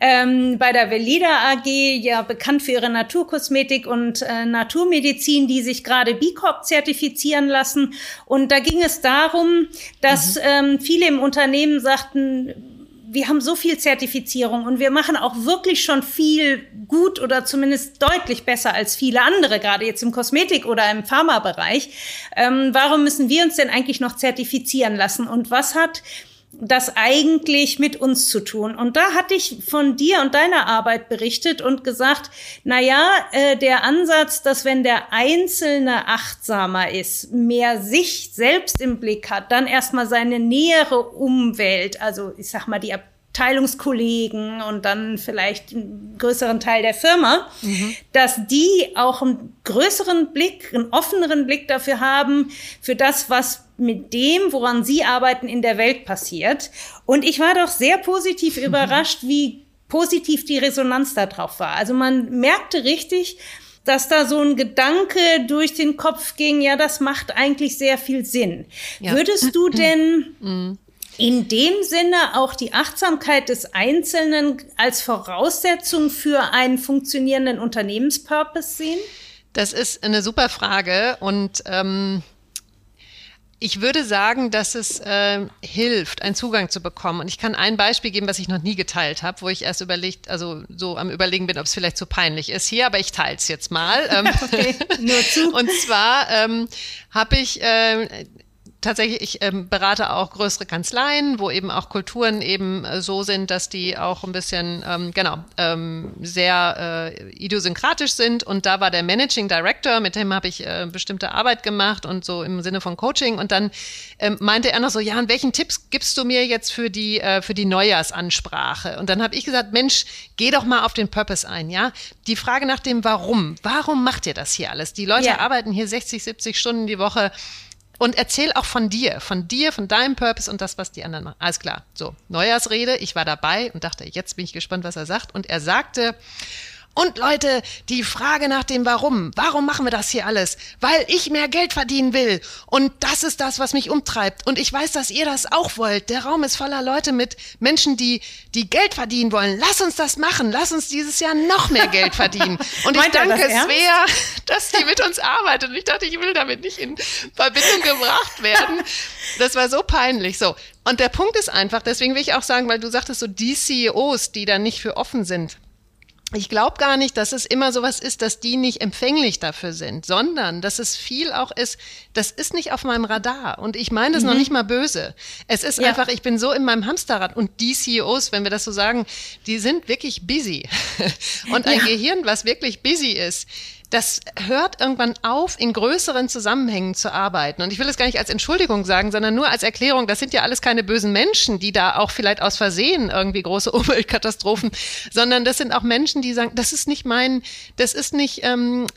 ähm, bei der Velida AG, ja bekannt für ihre Naturkosmetik und äh, Naturmedizin, die sich gerade B Corp zertifizieren lassen. Und da ging es darum, dass mhm. ähm, viele im Unternehmen sagten wir haben so viel Zertifizierung und wir machen auch wirklich schon viel gut oder zumindest deutlich besser als viele andere, gerade jetzt im Kosmetik- oder im Pharmabereich. Ähm, warum müssen wir uns denn eigentlich noch zertifizieren lassen? Und was hat das eigentlich mit uns zu tun. Und da hatte ich von dir und deiner Arbeit berichtet und gesagt, na ja, äh, der Ansatz, dass wenn der Einzelne achtsamer ist, mehr sich selbst im Blick hat, dann erstmal seine nähere Umwelt, also ich sag mal die Abteilungskollegen und dann vielleicht einen größeren Teil der Firma, mhm. dass die auch einen größeren Blick, einen offeneren Blick dafür haben, für das, was mit dem, woran sie arbeiten, in der Welt passiert. Und ich war doch sehr positiv überrascht, wie positiv die Resonanz darauf war. Also man merkte richtig, dass da so ein Gedanke durch den Kopf ging, ja, das macht eigentlich sehr viel Sinn. Ja. Würdest du denn mhm in dem Sinne auch die Achtsamkeit des Einzelnen als Voraussetzung für einen funktionierenden Unternehmenspurpose sehen? Das ist eine super Frage und ähm, Ich würde sagen, dass es äh, hilft, einen Zugang zu bekommen. Und ich kann ein Beispiel geben, was ich noch nie geteilt habe, wo ich erst überlegt, also so am Überlegen bin, ob es vielleicht zu peinlich ist hier, aber ich teile es jetzt mal. Ähm, okay, nur zu. Und zwar ähm, habe ich äh, tatsächlich, ich ähm, berate auch größere Kanzleien, wo eben auch Kulturen eben äh, so sind, dass die auch ein bisschen, ähm, genau, ähm, sehr äh, idiosynkratisch sind. Und da war der Managing Director, mit dem habe ich äh, bestimmte Arbeit gemacht und so im Sinne von Coaching. Und dann ähm, meinte er noch so, ja, und welchen Tipps gibst du mir jetzt für die, äh, für die Neujahrsansprache? Und dann habe ich gesagt, Mensch, geh doch mal auf den Purpose ein, ja? Die Frage nach dem Warum. Warum macht ihr das hier alles? Die Leute ja. arbeiten hier 60, 70 Stunden die Woche. Und erzähl auch von dir, von dir, von deinem Purpose und das, was die anderen machen. Alles klar. So, Neujahrsrede. Ich war dabei und dachte, jetzt bin ich gespannt, was er sagt. Und er sagte, und Leute, die Frage nach dem Warum. Warum machen wir das hier alles? Weil ich mehr Geld verdienen will. Und das ist das, was mich umtreibt. Und ich weiß, dass ihr das auch wollt. Der Raum ist voller Leute mit Menschen, die, die Geld verdienen wollen. Lass uns das machen. Lass uns dieses Jahr noch mehr Geld verdienen. Und ich danke Svea, dass die mit uns arbeitet. Und ich dachte, ich will damit nicht in Verbindung gebracht werden. Das war so peinlich. So. Und der Punkt ist einfach, deswegen will ich auch sagen, weil du sagtest so, die CEOs, die da nicht für offen sind ich glaube gar nicht, dass es immer sowas ist, dass die nicht empfänglich dafür sind, sondern dass es viel auch ist, das ist nicht auf meinem Radar. Und ich meine das mhm. noch nicht mal böse. Es ist ja. einfach, ich bin so in meinem Hamsterrad und die CEOs, wenn wir das so sagen, die sind wirklich busy. und ein ja. Gehirn, was wirklich busy ist, das hört irgendwann auf, in größeren Zusammenhängen zu arbeiten. Und ich will es gar nicht als Entschuldigung sagen, sondern nur als Erklärung, das sind ja alles keine bösen Menschen, die da auch vielleicht aus Versehen irgendwie große Umweltkatastrophen, sondern das sind auch Menschen, die sagen, das ist nicht mein, das ist nicht ähm,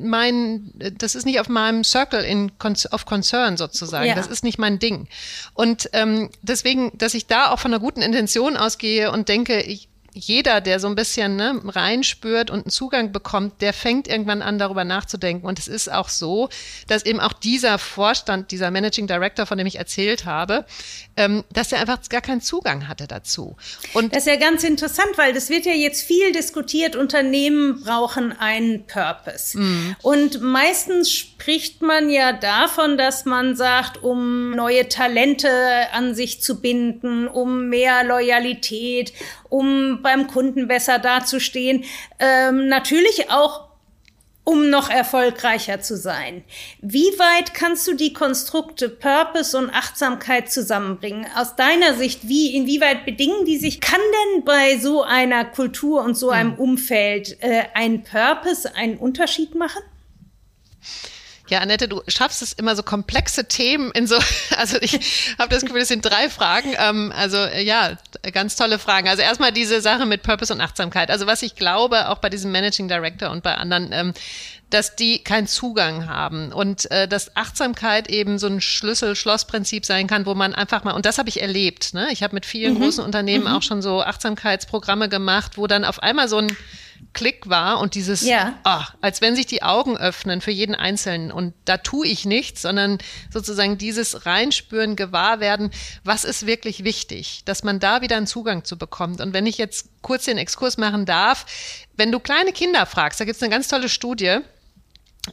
mein, das ist nicht auf meinem Circle in, of Concern sozusagen, ja. das ist nicht mein Ding. Und ähm, deswegen, dass ich da auch von einer guten Intention ausgehe und denke, ich, jeder, der so ein bisschen ne, reinspürt und einen Zugang bekommt, der fängt irgendwann an, darüber nachzudenken. Und es ist auch so, dass eben auch dieser Vorstand, dieser Managing Director, von dem ich erzählt habe, ähm, dass er einfach gar keinen Zugang hatte dazu. Und das ist ja ganz interessant, weil das wird ja jetzt viel diskutiert. Unternehmen brauchen einen Purpose. Mhm. Und meistens spricht man ja davon, dass man sagt, um neue Talente an sich zu binden, um mehr Loyalität, um beim Kunden besser dazustehen. Ähm, natürlich auch um noch erfolgreicher zu sein. Wie weit kannst du die Konstrukte Purpose und Achtsamkeit zusammenbringen? Aus deiner Sicht, wie, inwieweit bedingen die sich? Kann denn bei so einer Kultur und so einem hm. Umfeld äh, ein Purpose einen Unterschied machen? Ja, Annette, du schaffst es immer so komplexe Themen in so, also ich habe das Gefühl, das sind drei Fragen. Ähm, also ja, ganz tolle Fragen. Also erstmal diese Sache mit Purpose und Achtsamkeit. Also was ich glaube, auch bei diesem Managing Director und bei anderen, ähm, dass die keinen Zugang haben und äh, dass Achtsamkeit eben so ein Schlüssel-Schloss-Prinzip sein kann, wo man einfach mal, und das habe ich erlebt, ne? ich habe mit vielen mhm. großen Unternehmen mhm. auch schon so Achtsamkeitsprogramme gemacht, wo dann auf einmal so ein Klick war und dieses, ja. oh, als wenn sich die Augen öffnen für jeden Einzelnen und da tue ich nichts, sondern sozusagen dieses Reinspüren, gewahr werden, was ist wirklich wichtig, dass man da wieder einen Zugang zu bekommt. Und wenn ich jetzt kurz den Exkurs machen darf, wenn du kleine Kinder fragst, da gibt es eine ganz tolle Studie,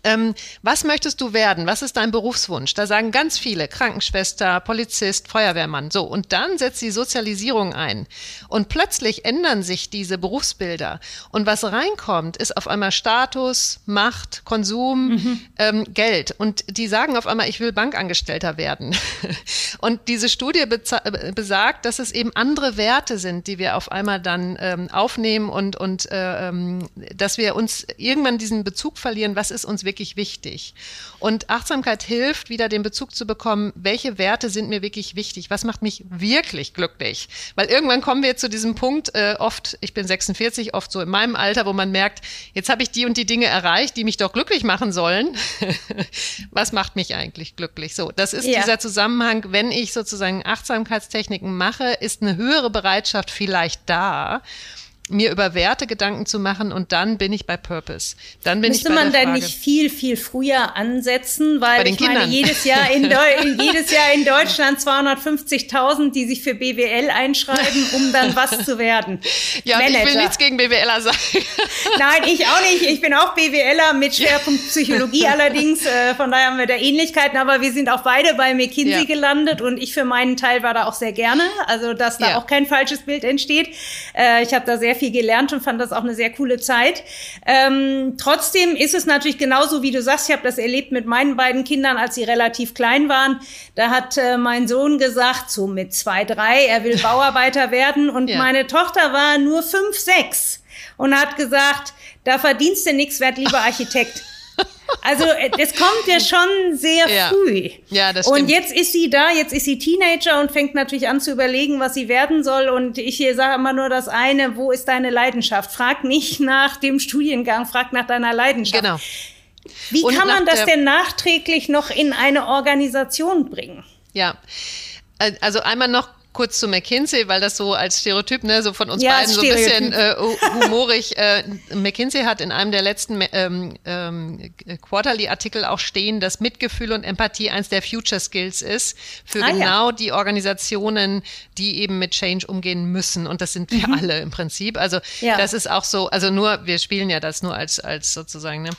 ähm, was möchtest du werden? Was ist dein Berufswunsch? Da sagen ganz viele Krankenschwester, Polizist, Feuerwehrmann. So, und dann setzt die Sozialisierung ein. Und plötzlich ändern sich diese Berufsbilder. Und was reinkommt, ist auf einmal Status, Macht, Konsum, mhm. ähm, Geld. Und die sagen auf einmal, ich will Bankangestellter werden. und diese Studie äh, besagt, dass es eben andere Werte sind, die wir auf einmal dann ähm, aufnehmen und, und äh, ähm, dass wir uns irgendwann diesen Bezug verlieren, was ist uns uns wirklich wichtig. Und Achtsamkeit hilft, wieder den Bezug zu bekommen, welche Werte sind mir wirklich wichtig, was macht mich wirklich glücklich. Weil irgendwann kommen wir zu diesem Punkt, äh, oft, ich bin 46, oft so in meinem Alter, wo man merkt, jetzt habe ich die und die Dinge erreicht, die mich doch glücklich machen sollen. was macht mich eigentlich glücklich? So, das ist ja. dieser Zusammenhang, wenn ich sozusagen Achtsamkeitstechniken mache, ist eine höhere Bereitschaft vielleicht da mir über Werte Gedanken zu machen und dann bin ich bei Purpose. Dann bin Müsste ich bei man denn nicht viel, viel früher ansetzen? Weil ich Kindern. meine, jedes Jahr in, jedes Jahr in Deutschland 250.000, die sich für BWL einschreiben, um dann was zu werden. Ja, Manager. ich will nichts gegen BWLer sagen. Nein, ich auch nicht. Ich bin auch BWLer mit Schwerpunkt Psychologie allerdings. Äh, von daher haben wir da Ähnlichkeiten, aber wir sind auch beide bei McKinsey ja. gelandet und ich für meinen Teil war da auch sehr gerne. Also, dass da ja. auch kein falsches Bild entsteht. Äh, ich habe da sehr viel gelernt und fand das auch eine sehr coole Zeit. Ähm, trotzdem ist es natürlich genauso, wie du sagst, ich habe das erlebt mit meinen beiden Kindern, als sie relativ klein waren. Da hat äh, mein Sohn gesagt, so mit zwei, drei, er will Bauarbeiter werden und ja. meine Tochter war nur fünf, sechs und hat gesagt, da verdienst du nichts, werd lieber Architekt. Also äh, das kommt ja schon sehr ja. früh. Ja, das stimmt. Und jetzt ist sie da, jetzt ist sie Teenager und fängt natürlich an zu überlegen, was sie werden soll. Und ich hier sage immer nur das eine, wo ist deine Leidenschaft? Frag nicht nach dem Studiengang, frag nach deiner Leidenschaft. Genau. Wie und kann man das denn nachträglich noch in eine Organisation bringen? Ja, äh, also einmal noch kurz zu McKinsey, weil das so als Stereotyp, ne, so von uns ja, beiden so ein bisschen äh, humorig. Äh, McKinsey hat in einem der letzten ähm, ähm, Quarterly-Artikel auch stehen, dass Mitgefühl und Empathie eins der Future Skills ist für ah, genau ja. die Organisationen, die eben mit Change umgehen müssen. Und das sind wir mhm. alle im Prinzip. Also ja. das ist auch so, also nur, wir spielen ja das nur als, als sozusagen, ne,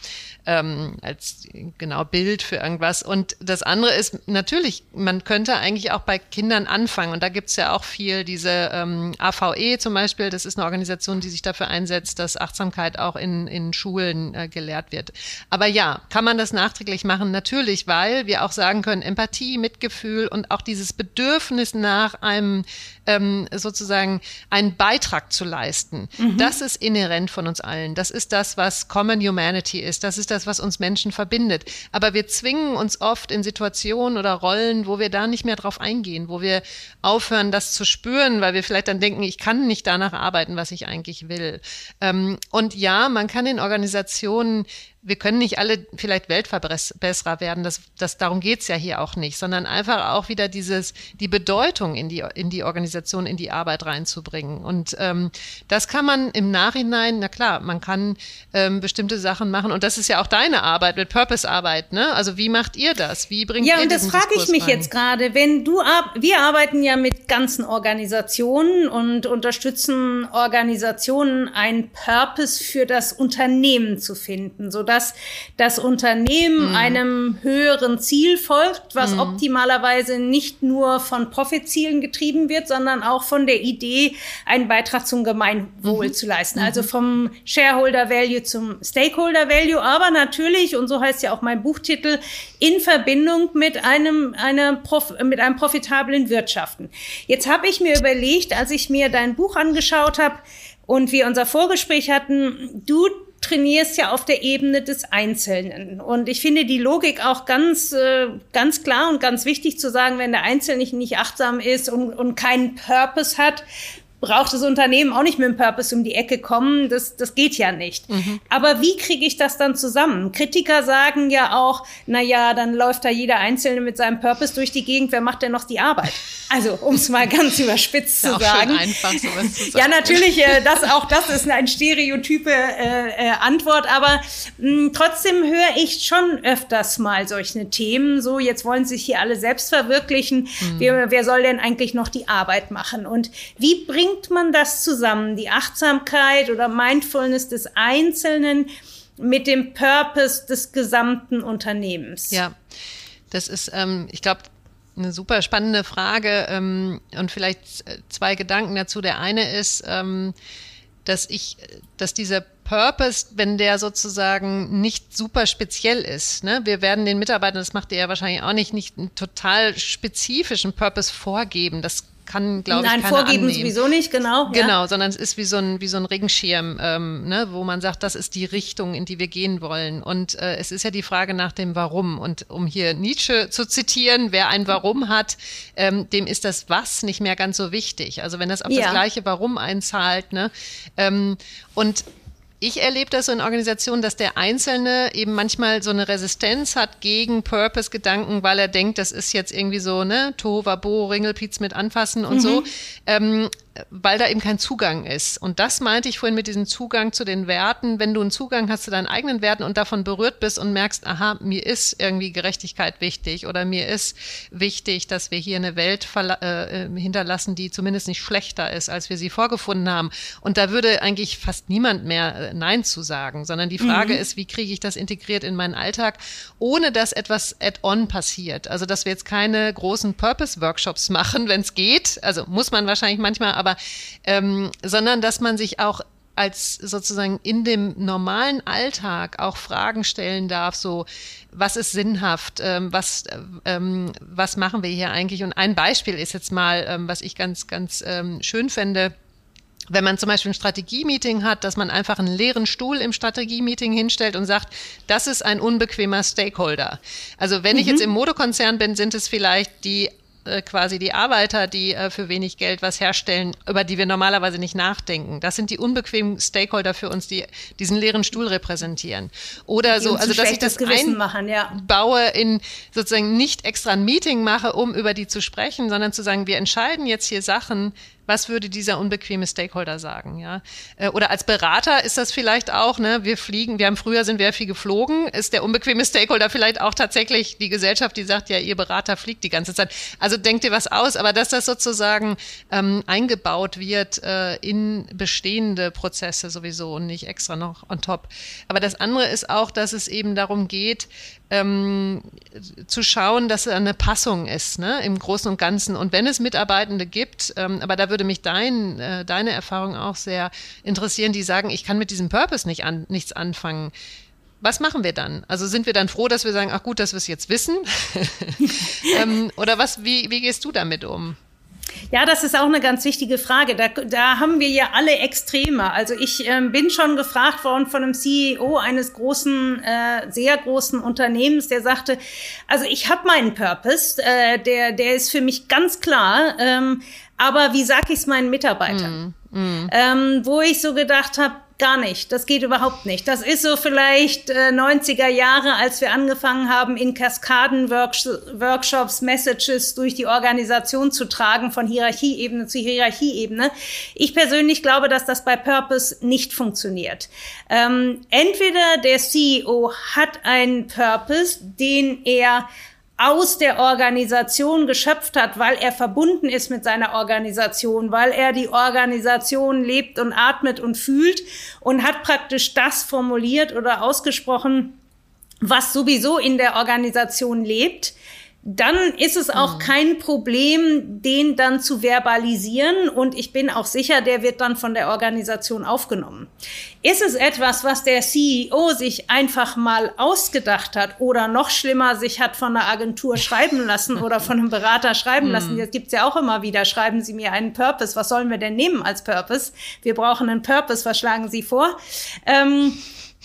ähm, als genau Bild für irgendwas. Und das andere ist natürlich, man könnte eigentlich auch bei Kindern anfangen. Und da gibt es ja auch viel, diese ähm, AVE zum Beispiel, das ist eine Organisation, die sich dafür einsetzt, dass Achtsamkeit auch in, in Schulen äh, gelehrt wird. Aber ja, kann man das nachträglich machen? Natürlich, weil wir auch sagen können, Empathie, Mitgefühl und auch dieses Bedürfnis nach einem ähm, sozusagen einen Beitrag zu leisten. Mhm. Das ist inhärent von uns allen. Das ist das, was Common Humanity ist. Das ist das, was uns Menschen verbindet. Aber wir zwingen uns oft in Situationen oder Rollen, wo wir da nicht mehr drauf eingehen, wo wir aufhören, das zu spüren, weil wir vielleicht dann denken, ich kann nicht danach arbeiten, was ich eigentlich will. Ähm, und ja, man kann in Organisationen wir können nicht alle vielleicht Weltverbesserer werden, das, das, darum geht's ja hier auch nicht, sondern einfach auch wieder dieses, die Bedeutung in die, in die Organisation, in die Arbeit reinzubringen. Und ähm, das kann man im Nachhinein, na klar, man kann ähm, bestimmte Sachen machen und das ist ja auch deine Arbeit mit Purpose-Arbeit, ne? Also wie macht ihr das? Wie bringt ja, ihr und das frage ich mich rein? jetzt gerade, wenn du, wir arbeiten ja mit ganzen Organisationen und unterstützen Organisationen, einen Purpose für das Unternehmen zu finden, so dass das Unternehmen mhm. einem höheren Ziel folgt, was mhm. optimalerweise nicht nur von Profitzielen getrieben wird, sondern auch von der Idee, einen Beitrag zum Gemeinwohl mhm. zu leisten. Also mhm. vom Shareholder Value zum Stakeholder Value, aber natürlich, und so heißt ja auch mein Buchtitel, in Verbindung mit einem, einer Prof mit einem profitablen Wirtschaften. Jetzt habe ich mir überlegt, als ich mir dein Buch angeschaut habe, und wir unser Vorgespräch hatten, du trainierst ja auf der Ebene des Einzelnen. Und ich finde die Logik auch ganz, äh, ganz klar und ganz wichtig zu sagen, wenn der Einzelne nicht, nicht achtsam ist und, und keinen Purpose hat, braucht das Unternehmen auch nicht mit dem Purpose um die Ecke kommen. Das, das geht ja nicht. Mhm. Aber wie kriege ich das dann zusammen? Kritiker sagen ja auch, na ja, dann läuft da jeder Einzelne mit seinem Purpose durch die Gegend. Wer macht denn noch die Arbeit? Also, um es mal ganz überspitzt zu sagen. Einfach, zu sagen. Ja, natürlich, äh, das, auch das ist eine stereotype äh, äh, Antwort. Aber mh, hm, trotzdem höre ich schon öfters mal solche Themen. So, jetzt wollen sich hier alle selbst verwirklichen. Mhm. Wer, wer soll denn eigentlich noch die Arbeit machen? Und wie bringt bringt man das zusammen, die Achtsamkeit oder Mindfulness des Einzelnen mit dem Purpose des gesamten Unternehmens? Ja, das ist, ähm, ich glaube, eine super spannende Frage ähm, und vielleicht zwei Gedanken dazu. Der eine ist, ähm, dass ich, dass dieser Purpose, wenn der sozusagen nicht super speziell ist, ne? wir werden den Mitarbeitern, das macht ihr ja wahrscheinlich auch nicht, nicht einen total spezifischen Purpose vorgeben. Das kann, glaube ich, Nein, vorgeben annehmen. sowieso nicht, genau. Genau, ja. sondern es ist wie so ein, wie so ein Regenschirm, ähm, ne, wo man sagt, das ist die Richtung, in die wir gehen wollen. Und äh, es ist ja die Frage nach dem Warum. Und um hier Nietzsche zu zitieren, wer ein Warum hat, ähm, dem ist das Was nicht mehr ganz so wichtig. Also wenn das auf ja. das gleiche Warum einzahlt. Ne? Ähm, und ich erlebe das so in Organisationen, dass der Einzelne eben manchmal so eine Resistenz hat gegen Purpose-Gedanken, weil er denkt, das ist jetzt irgendwie so, ne, Tovabo, Ringelpiez mit anfassen und mhm. so. Ähm, weil da eben kein Zugang ist. Und das meinte ich vorhin mit diesem Zugang zu den Werten. Wenn du einen Zugang hast zu deinen eigenen Werten und davon berührt bist und merkst, aha, mir ist irgendwie Gerechtigkeit wichtig oder mir ist wichtig, dass wir hier eine Welt äh, hinterlassen, die zumindest nicht schlechter ist, als wir sie vorgefunden haben. Und da würde eigentlich fast niemand mehr äh, Nein zu sagen, sondern die Frage mhm. ist, wie kriege ich das integriert in meinen Alltag, ohne dass etwas add-on passiert. Also, dass wir jetzt keine großen Purpose-Workshops machen, wenn es geht. Also muss man wahrscheinlich manchmal, aber ähm, sondern dass man sich auch als sozusagen in dem normalen Alltag auch Fragen stellen darf, so was ist sinnhaft, ähm, was, ähm, was machen wir hier eigentlich? Und ein Beispiel ist jetzt mal, ähm, was ich ganz, ganz ähm, schön fände, wenn man zum Beispiel ein Strategie-Meeting hat, dass man einfach einen leeren Stuhl im Strategie-Meeting hinstellt und sagt, das ist ein unbequemer Stakeholder. Also wenn mhm. ich jetzt im Modekonzern bin, sind es vielleicht die äh, quasi die Arbeiter, die äh, für wenig Geld was herstellen, über die wir normalerweise nicht nachdenken. Das sind die unbequemen Stakeholder für uns, die diesen leeren Stuhl repräsentieren. Oder die so, also dass ich das einbaue ja. in sozusagen nicht extra ein Meeting mache, um über die zu sprechen, sondern zu sagen, wir entscheiden jetzt hier Sachen, was würde dieser unbequeme Stakeholder sagen, ja? Äh, oder als Berater ist das vielleicht auch, ne, wir fliegen, wir haben früher sind wir viel geflogen, ist der unbequeme Stakeholder vielleicht auch tatsächlich die Gesellschaft, die sagt, ja, ihr Berater fliegt die ganze Zeit. Also denkt ihr was aus, aber dass das sozusagen ähm, eingebaut wird äh, in bestehende Prozesse sowieso und nicht extra noch on top. Aber das andere ist auch, dass es eben darum geht, ähm, zu schauen, dass es eine Passung ist, ne, im Großen und Ganzen. Und wenn es Mitarbeitende gibt, ähm, aber da würde mich dein, äh, deine Erfahrung auch sehr interessieren, die sagen, ich kann mit diesem Purpose nicht an, nichts anfangen. Was machen wir dann? Also sind wir dann froh, dass wir sagen, ach gut, dass wir es jetzt wissen? ähm, oder was, wie, wie gehst du damit um? Ja, das ist auch eine ganz wichtige Frage. Da, da haben wir ja alle Extreme. Also ich äh, bin schon gefragt worden von einem CEO eines großen, äh, sehr großen Unternehmens, der sagte, also ich habe meinen Purpose, äh, der, der ist für mich ganz klar, ähm, aber wie sage ich es meinen Mitarbeitern? Mm, mm. Ähm, wo ich so gedacht habe, Gar nicht. Das geht überhaupt nicht. Das ist so vielleicht äh, 90er Jahre, als wir angefangen haben, in Kaskaden-Workshops Messages durch die Organisation zu tragen, von Hierarchieebene zu Hierarchieebene. Ich persönlich glaube, dass das bei Purpose nicht funktioniert. Ähm, entweder der CEO hat einen Purpose, den er aus der Organisation geschöpft hat, weil er verbunden ist mit seiner Organisation, weil er die Organisation lebt und atmet und fühlt und hat praktisch das formuliert oder ausgesprochen, was sowieso in der Organisation lebt dann ist es auch mhm. kein Problem, den dann zu verbalisieren. Und ich bin auch sicher, der wird dann von der Organisation aufgenommen. Ist es etwas, was der CEO sich einfach mal ausgedacht hat oder noch schlimmer, sich hat von einer Agentur schreiben lassen oder von einem Berater schreiben mhm. lassen? Das gibt's ja auch immer wieder. Schreiben Sie mir einen Purpose. Was sollen wir denn nehmen als Purpose? Wir brauchen einen Purpose. Was schlagen Sie vor? Ähm,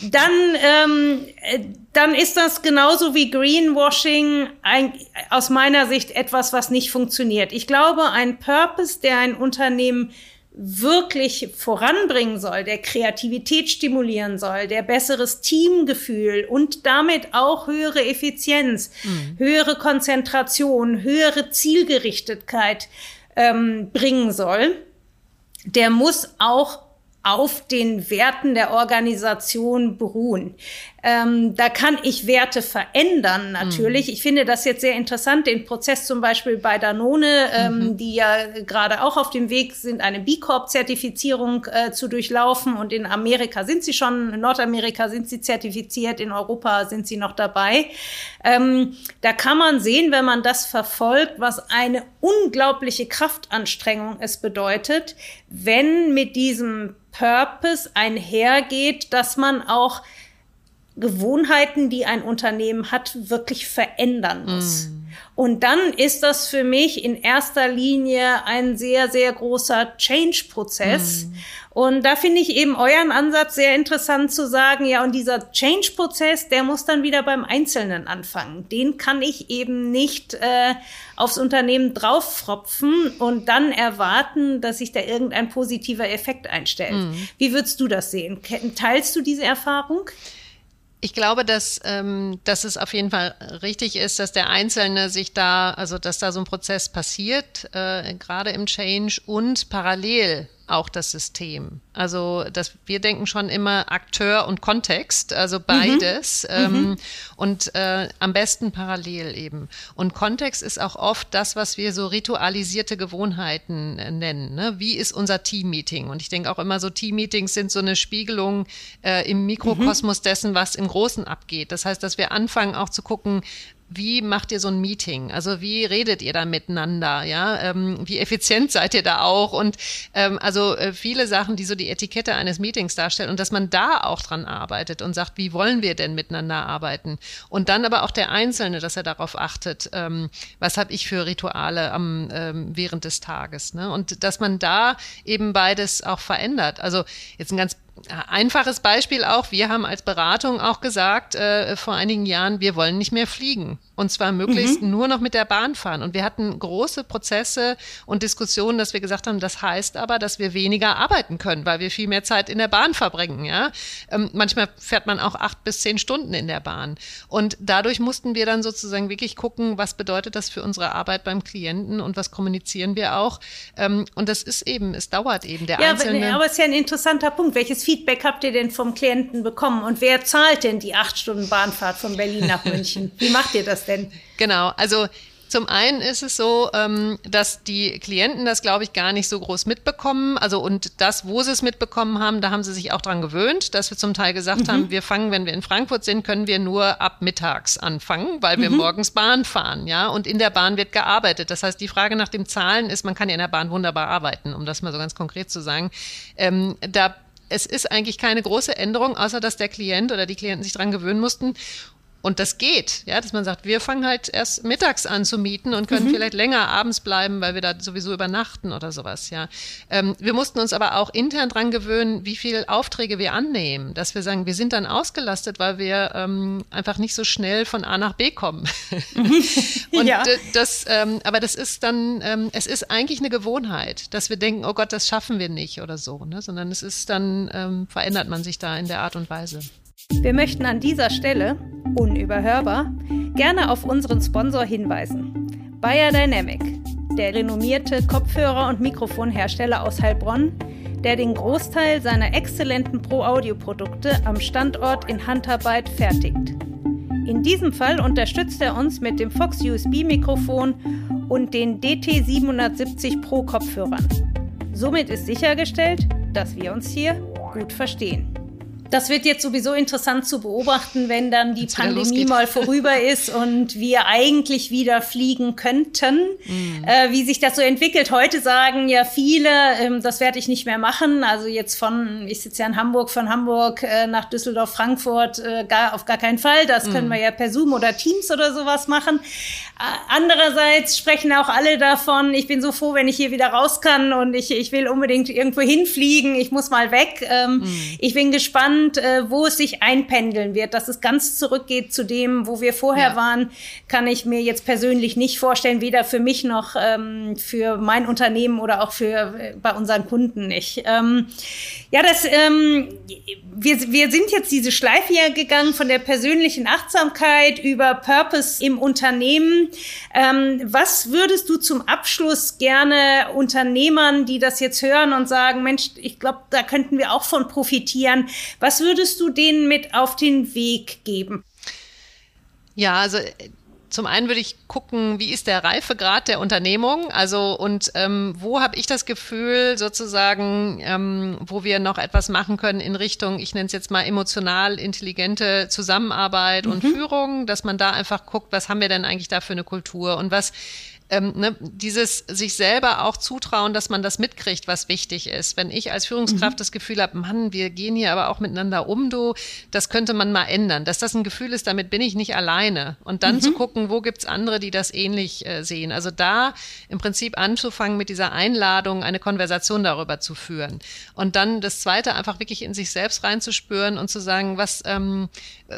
dann, ähm, äh, dann ist das genauso wie Greenwashing ein, aus meiner Sicht etwas, was nicht funktioniert. Ich glaube, ein Purpose, der ein Unternehmen wirklich voranbringen soll, der Kreativität stimulieren soll, der besseres Teamgefühl und damit auch höhere Effizienz, mhm. höhere Konzentration, höhere Zielgerichtetkeit ähm, bringen soll, der muss auch auf den Werten der Organisation beruhen. Ähm, da kann ich Werte verändern, natürlich. Mhm. Ich finde das jetzt sehr interessant, den Prozess zum Beispiel bei Danone, ähm, mhm. die ja gerade auch auf dem Weg sind, eine B Corp-Zertifizierung äh, zu durchlaufen. Und in Amerika sind sie schon, in Nordamerika sind sie zertifiziert, in Europa sind sie noch dabei. Ähm, da kann man sehen, wenn man das verfolgt, was eine unglaubliche Kraftanstrengung es bedeutet, wenn mit diesem Purpose einhergeht, dass man auch Gewohnheiten, die ein Unternehmen hat, wirklich verändern muss. Mm. Und dann ist das für mich in erster Linie ein sehr, sehr großer Change-Prozess. Mm. Und da finde ich eben euren Ansatz sehr interessant zu sagen, ja, und dieser Change-Prozess, der muss dann wieder beim Einzelnen anfangen. Den kann ich eben nicht äh, aufs Unternehmen drauffropfen und dann erwarten, dass sich da irgendein positiver Effekt einstellt. Mm. Wie würdest du das sehen? Teilst du diese Erfahrung? Ich glaube, dass, ähm, dass es auf jeden Fall richtig ist, dass der Einzelne sich da, also dass da so ein Prozess passiert, äh, gerade im Change und parallel auch das System. Also dass wir denken schon immer Akteur und Kontext, also beides mhm. Ähm, mhm. und äh, am besten parallel eben. Und Kontext ist auch oft das, was wir so ritualisierte Gewohnheiten äh, nennen. Ne? Wie ist unser Team-Meeting? Und ich denke auch immer so Team-Meetings sind so eine Spiegelung äh, im Mikrokosmos mhm. dessen, was im Großen abgeht. Das heißt, dass wir anfangen auch zu gucken, wie macht ihr so ein Meeting? Also wie redet ihr da miteinander? Ja, ähm, wie effizient seid ihr da auch? Und ähm, also äh, viele Sachen, die so die Etikette eines Meetings darstellen und dass man da auch dran arbeitet und sagt, wie wollen wir denn miteinander arbeiten? Und dann aber auch der Einzelne, dass er darauf achtet, ähm, was habe ich für Rituale am ähm, während des Tages? Ne? Und dass man da eben beides auch verändert. Also jetzt ein ganz Einfaches Beispiel auch, wir haben als Beratung auch gesagt äh, vor einigen Jahren, wir wollen nicht mehr fliegen. Und zwar möglichst mhm. nur noch mit der Bahn fahren. Und wir hatten große Prozesse und Diskussionen, dass wir gesagt haben, das heißt aber, dass wir weniger arbeiten können, weil wir viel mehr Zeit in der Bahn verbringen. Ja? Ähm, manchmal fährt man auch acht bis zehn Stunden in der Bahn. Und dadurch mussten wir dann sozusagen wirklich gucken, was bedeutet das für unsere Arbeit beim Klienten und was kommunizieren wir auch. Ähm, und das ist eben, es dauert eben der ja, einzelne. Aber, aber es ist ja ein interessanter Punkt. Welches Feedback habt ihr denn vom Klienten bekommen? Und wer zahlt denn die acht Stunden Bahnfahrt von Berlin nach München? Wie macht ihr das denn? Genau, also zum einen ist es so, ähm, dass die Klienten das, glaube ich, gar nicht so groß mitbekommen. Also und das, wo sie es mitbekommen haben, da haben sie sich auch dran gewöhnt, dass wir zum Teil gesagt mhm. haben, wir fangen, wenn wir in Frankfurt sind, können wir nur ab mittags anfangen, weil wir mhm. morgens Bahn fahren, ja. Und in der Bahn wird gearbeitet. Das heißt, die Frage nach dem Zahlen ist, man kann ja in der Bahn wunderbar arbeiten, um das mal so ganz konkret zu sagen. Ähm, da es ist eigentlich keine große Änderung, außer dass der Klient oder die Klienten sich dran gewöhnen mussten. Und das geht, ja, dass man sagt, wir fangen halt erst mittags an zu mieten und können mhm. vielleicht länger abends bleiben, weil wir da sowieso übernachten oder sowas, ja. Ähm, wir mussten uns aber auch intern dran gewöhnen, wie viele Aufträge wir annehmen, dass wir sagen, wir sind dann ausgelastet, weil wir ähm, einfach nicht so schnell von A nach B kommen. Mhm. und ja. das, ähm, aber das ist dann, ähm, es ist eigentlich eine Gewohnheit, dass wir denken, oh Gott, das schaffen wir nicht oder so, ne? sondern es ist dann, ähm, verändert man sich da in der Art und Weise. Wir möchten an dieser Stelle, unüberhörbar, gerne auf unseren Sponsor hinweisen. Bayer Dynamic, der renommierte Kopfhörer- und Mikrofonhersteller aus Heilbronn, der den Großteil seiner exzellenten Pro-Audio-Produkte am Standort in Handarbeit fertigt. In diesem Fall unterstützt er uns mit dem Fox USB-Mikrofon und den DT770 Pro Kopfhörern. Somit ist sichergestellt, dass wir uns hier gut verstehen. Das wird jetzt sowieso interessant zu beobachten, wenn dann die Pandemie mal vorüber ist und wir eigentlich wieder fliegen könnten, mhm. äh, wie sich das so entwickelt. Heute sagen ja viele, ähm, das werde ich nicht mehr machen. Also jetzt von, ich sitze ja in Hamburg, von Hamburg äh, nach Düsseldorf, Frankfurt, äh, gar, auf gar keinen Fall. Das mhm. können wir ja per Zoom oder Teams oder sowas machen. Andererseits sprechen auch alle davon, ich bin so froh, wenn ich hier wieder raus kann und ich, ich will unbedingt irgendwo hinfliegen, ich muss mal weg. Ähm, mhm. Ich bin gespannt, äh, wo es sich einpendeln wird. Dass es ganz zurückgeht zu dem, wo wir vorher ja. waren, kann ich mir jetzt persönlich nicht vorstellen, weder für mich noch ähm, für mein Unternehmen oder auch für äh, bei unseren Kunden nicht. Ähm, ja, das, ähm, wir, wir sind jetzt diese Schleife ja gegangen von der persönlichen Achtsamkeit über Purpose im Unternehmen ähm, was würdest du zum Abschluss gerne Unternehmern, die das jetzt hören und sagen, Mensch, ich glaube, da könnten wir auch von profitieren, was würdest du denen mit auf den Weg geben? Ja, also zum einen würde ich gucken, wie ist der Reifegrad der Unternehmung? Also und ähm, wo habe ich das Gefühl, sozusagen, ähm, wo wir noch etwas machen können in Richtung, ich nenne es jetzt mal emotional intelligente Zusammenarbeit mhm. und Führung, dass man da einfach guckt, was haben wir denn eigentlich da für eine Kultur und was ähm, ne, dieses sich selber auch zutrauen, dass man das mitkriegt, was wichtig ist. Wenn ich als Führungskraft mhm. das Gefühl habe, Mann, wir gehen hier aber auch miteinander um, du, das könnte man mal ändern. Dass das ein Gefühl ist, damit bin ich nicht alleine. Und dann mhm. zu gucken, wo gibt's andere, die das ähnlich äh, sehen. Also da im Prinzip anzufangen, mit dieser Einladung eine Konversation darüber zu führen. Und dann das Zweite, einfach wirklich in sich selbst reinzuspüren und zu sagen, was, ähm,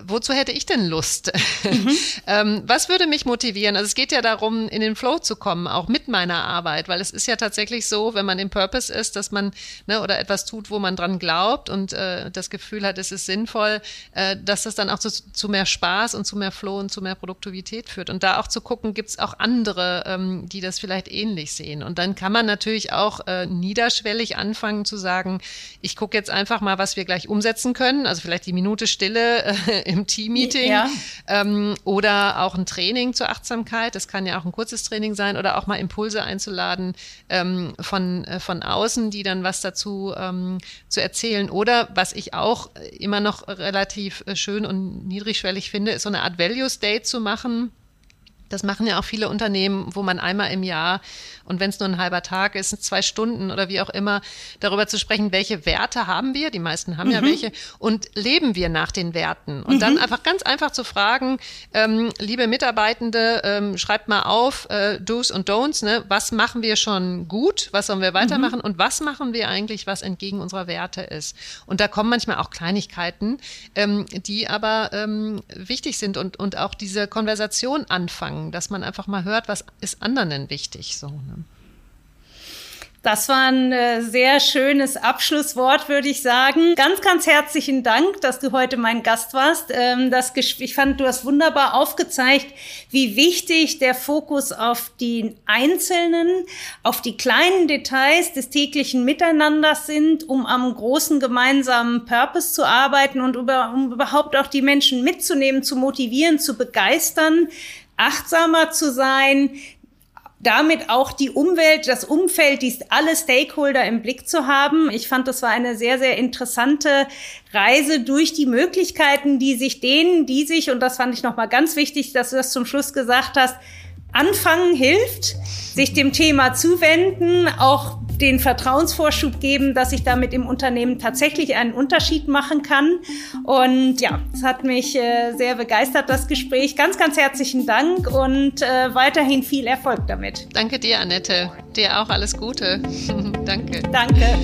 wozu hätte ich denn Lust? Mhm. ähm, was würde mich motivieren? Also es geht ja darum, in den Flow Flow zu kommen, auch mit meiner Arbeit, weil es ist ja tatsächlich so, wenn man im Purpose ist, dass man ne, oder etwas tut, wo man dran glaubt und äh, das Gefühl hat, es ist sinnvoll, äh, dass das dann auch zu, zu, mehr Spaß und zu mehr Flow und zu mehr Produktivität führt. Und da auch zu gucken, gibt es auch andere, ähm, die das vielleicht ähnlich sehen. Und dann kann man natürlich auch äh, niederschwellig anfangen zu sagen, ich gucke jetzt einfach mal, was wir gleich umsetzen können. Also vielleicht die Minute Stille äh, im Team-Meeting ja. ähm, oder auch ein Training zur Achtsamkeit. Das kann ja auch ein kurzes Training sein oder auch mal Impulse einzuladen ähm, von, äh, von außen, die dann was dazu ähm, zu erzählen. Oder was ich auch immer noch relativ äh, schön und niedrigschwellig finde, ist so eine Art Value State zu machen das machen ja auch viele Unternehmen, wo man einmal im Jahr und wenn es nur ein halber Tag ist, zwei Stunden oder wie auch immer, darüber zu sprechen, welche Werte haben wir, die meisten haben mhm. ja welche, und leben wir nach den Werten? Und mhm. dann einfach ganz einfach zu fragen, ähm, liebe Mitarbeitende, ähm, schreibt mal auf, äh, Do's und Don'ts, ne? was machen wir schon gut, was sollen wir weitermachen mhm. und was machen wir eigentlich, was entgegen unserer Werte ist? Und da kommen manchmal auch Kleinigkeiten, ähm, die aber ähm, wichtig sind und, und auch diese Konversation anfangen anfangen, dass man einfach mal hört, was ist anderen denn wichtig. So, ne? Das war ein äh, sehr schönes Abschlusswort, würde ich sagen. Ganz, ganz herzlichen Dank, dass du heute mein Gast warst. Ähm, das ich fand, du hast wunderbar aufgezeigt, wie wichtig der Fokus auf die Einzelnen, auf die kleinen Details des täglichen Miteinanders sind, um am großen gemeinsamen Purpose zu arbeiten und um überhaupt auch die Menschen mitzunehmen, zu motivieren, zu begeistern, achtsamer zu sein, damit auch die Umwelt, das Umfeld, die alle Stakeholder im Blick zu haben. Ich fand, das war eine sehr, sehr interessante Reise durch die Möglichkeiten, die sich denen, die sich, und das fand ich nochmal ganz wichtig, dass du das zum Schluss gesagt hast, anfangen hilft, sich dem Thema zuwenden, auch den Vertrauensvorschub geben, dass ich damit im Unternehmen tatsächlich einen Unterschied machen kann. Und ja, es hat mich äh, sehr begeistert, das Gespräch. Ganz, ganz herzlichen Dank und äh, weiterhin viel Erfolg damit. Danke dir, Annette. Dir auch alles Gute. Danke. Danke.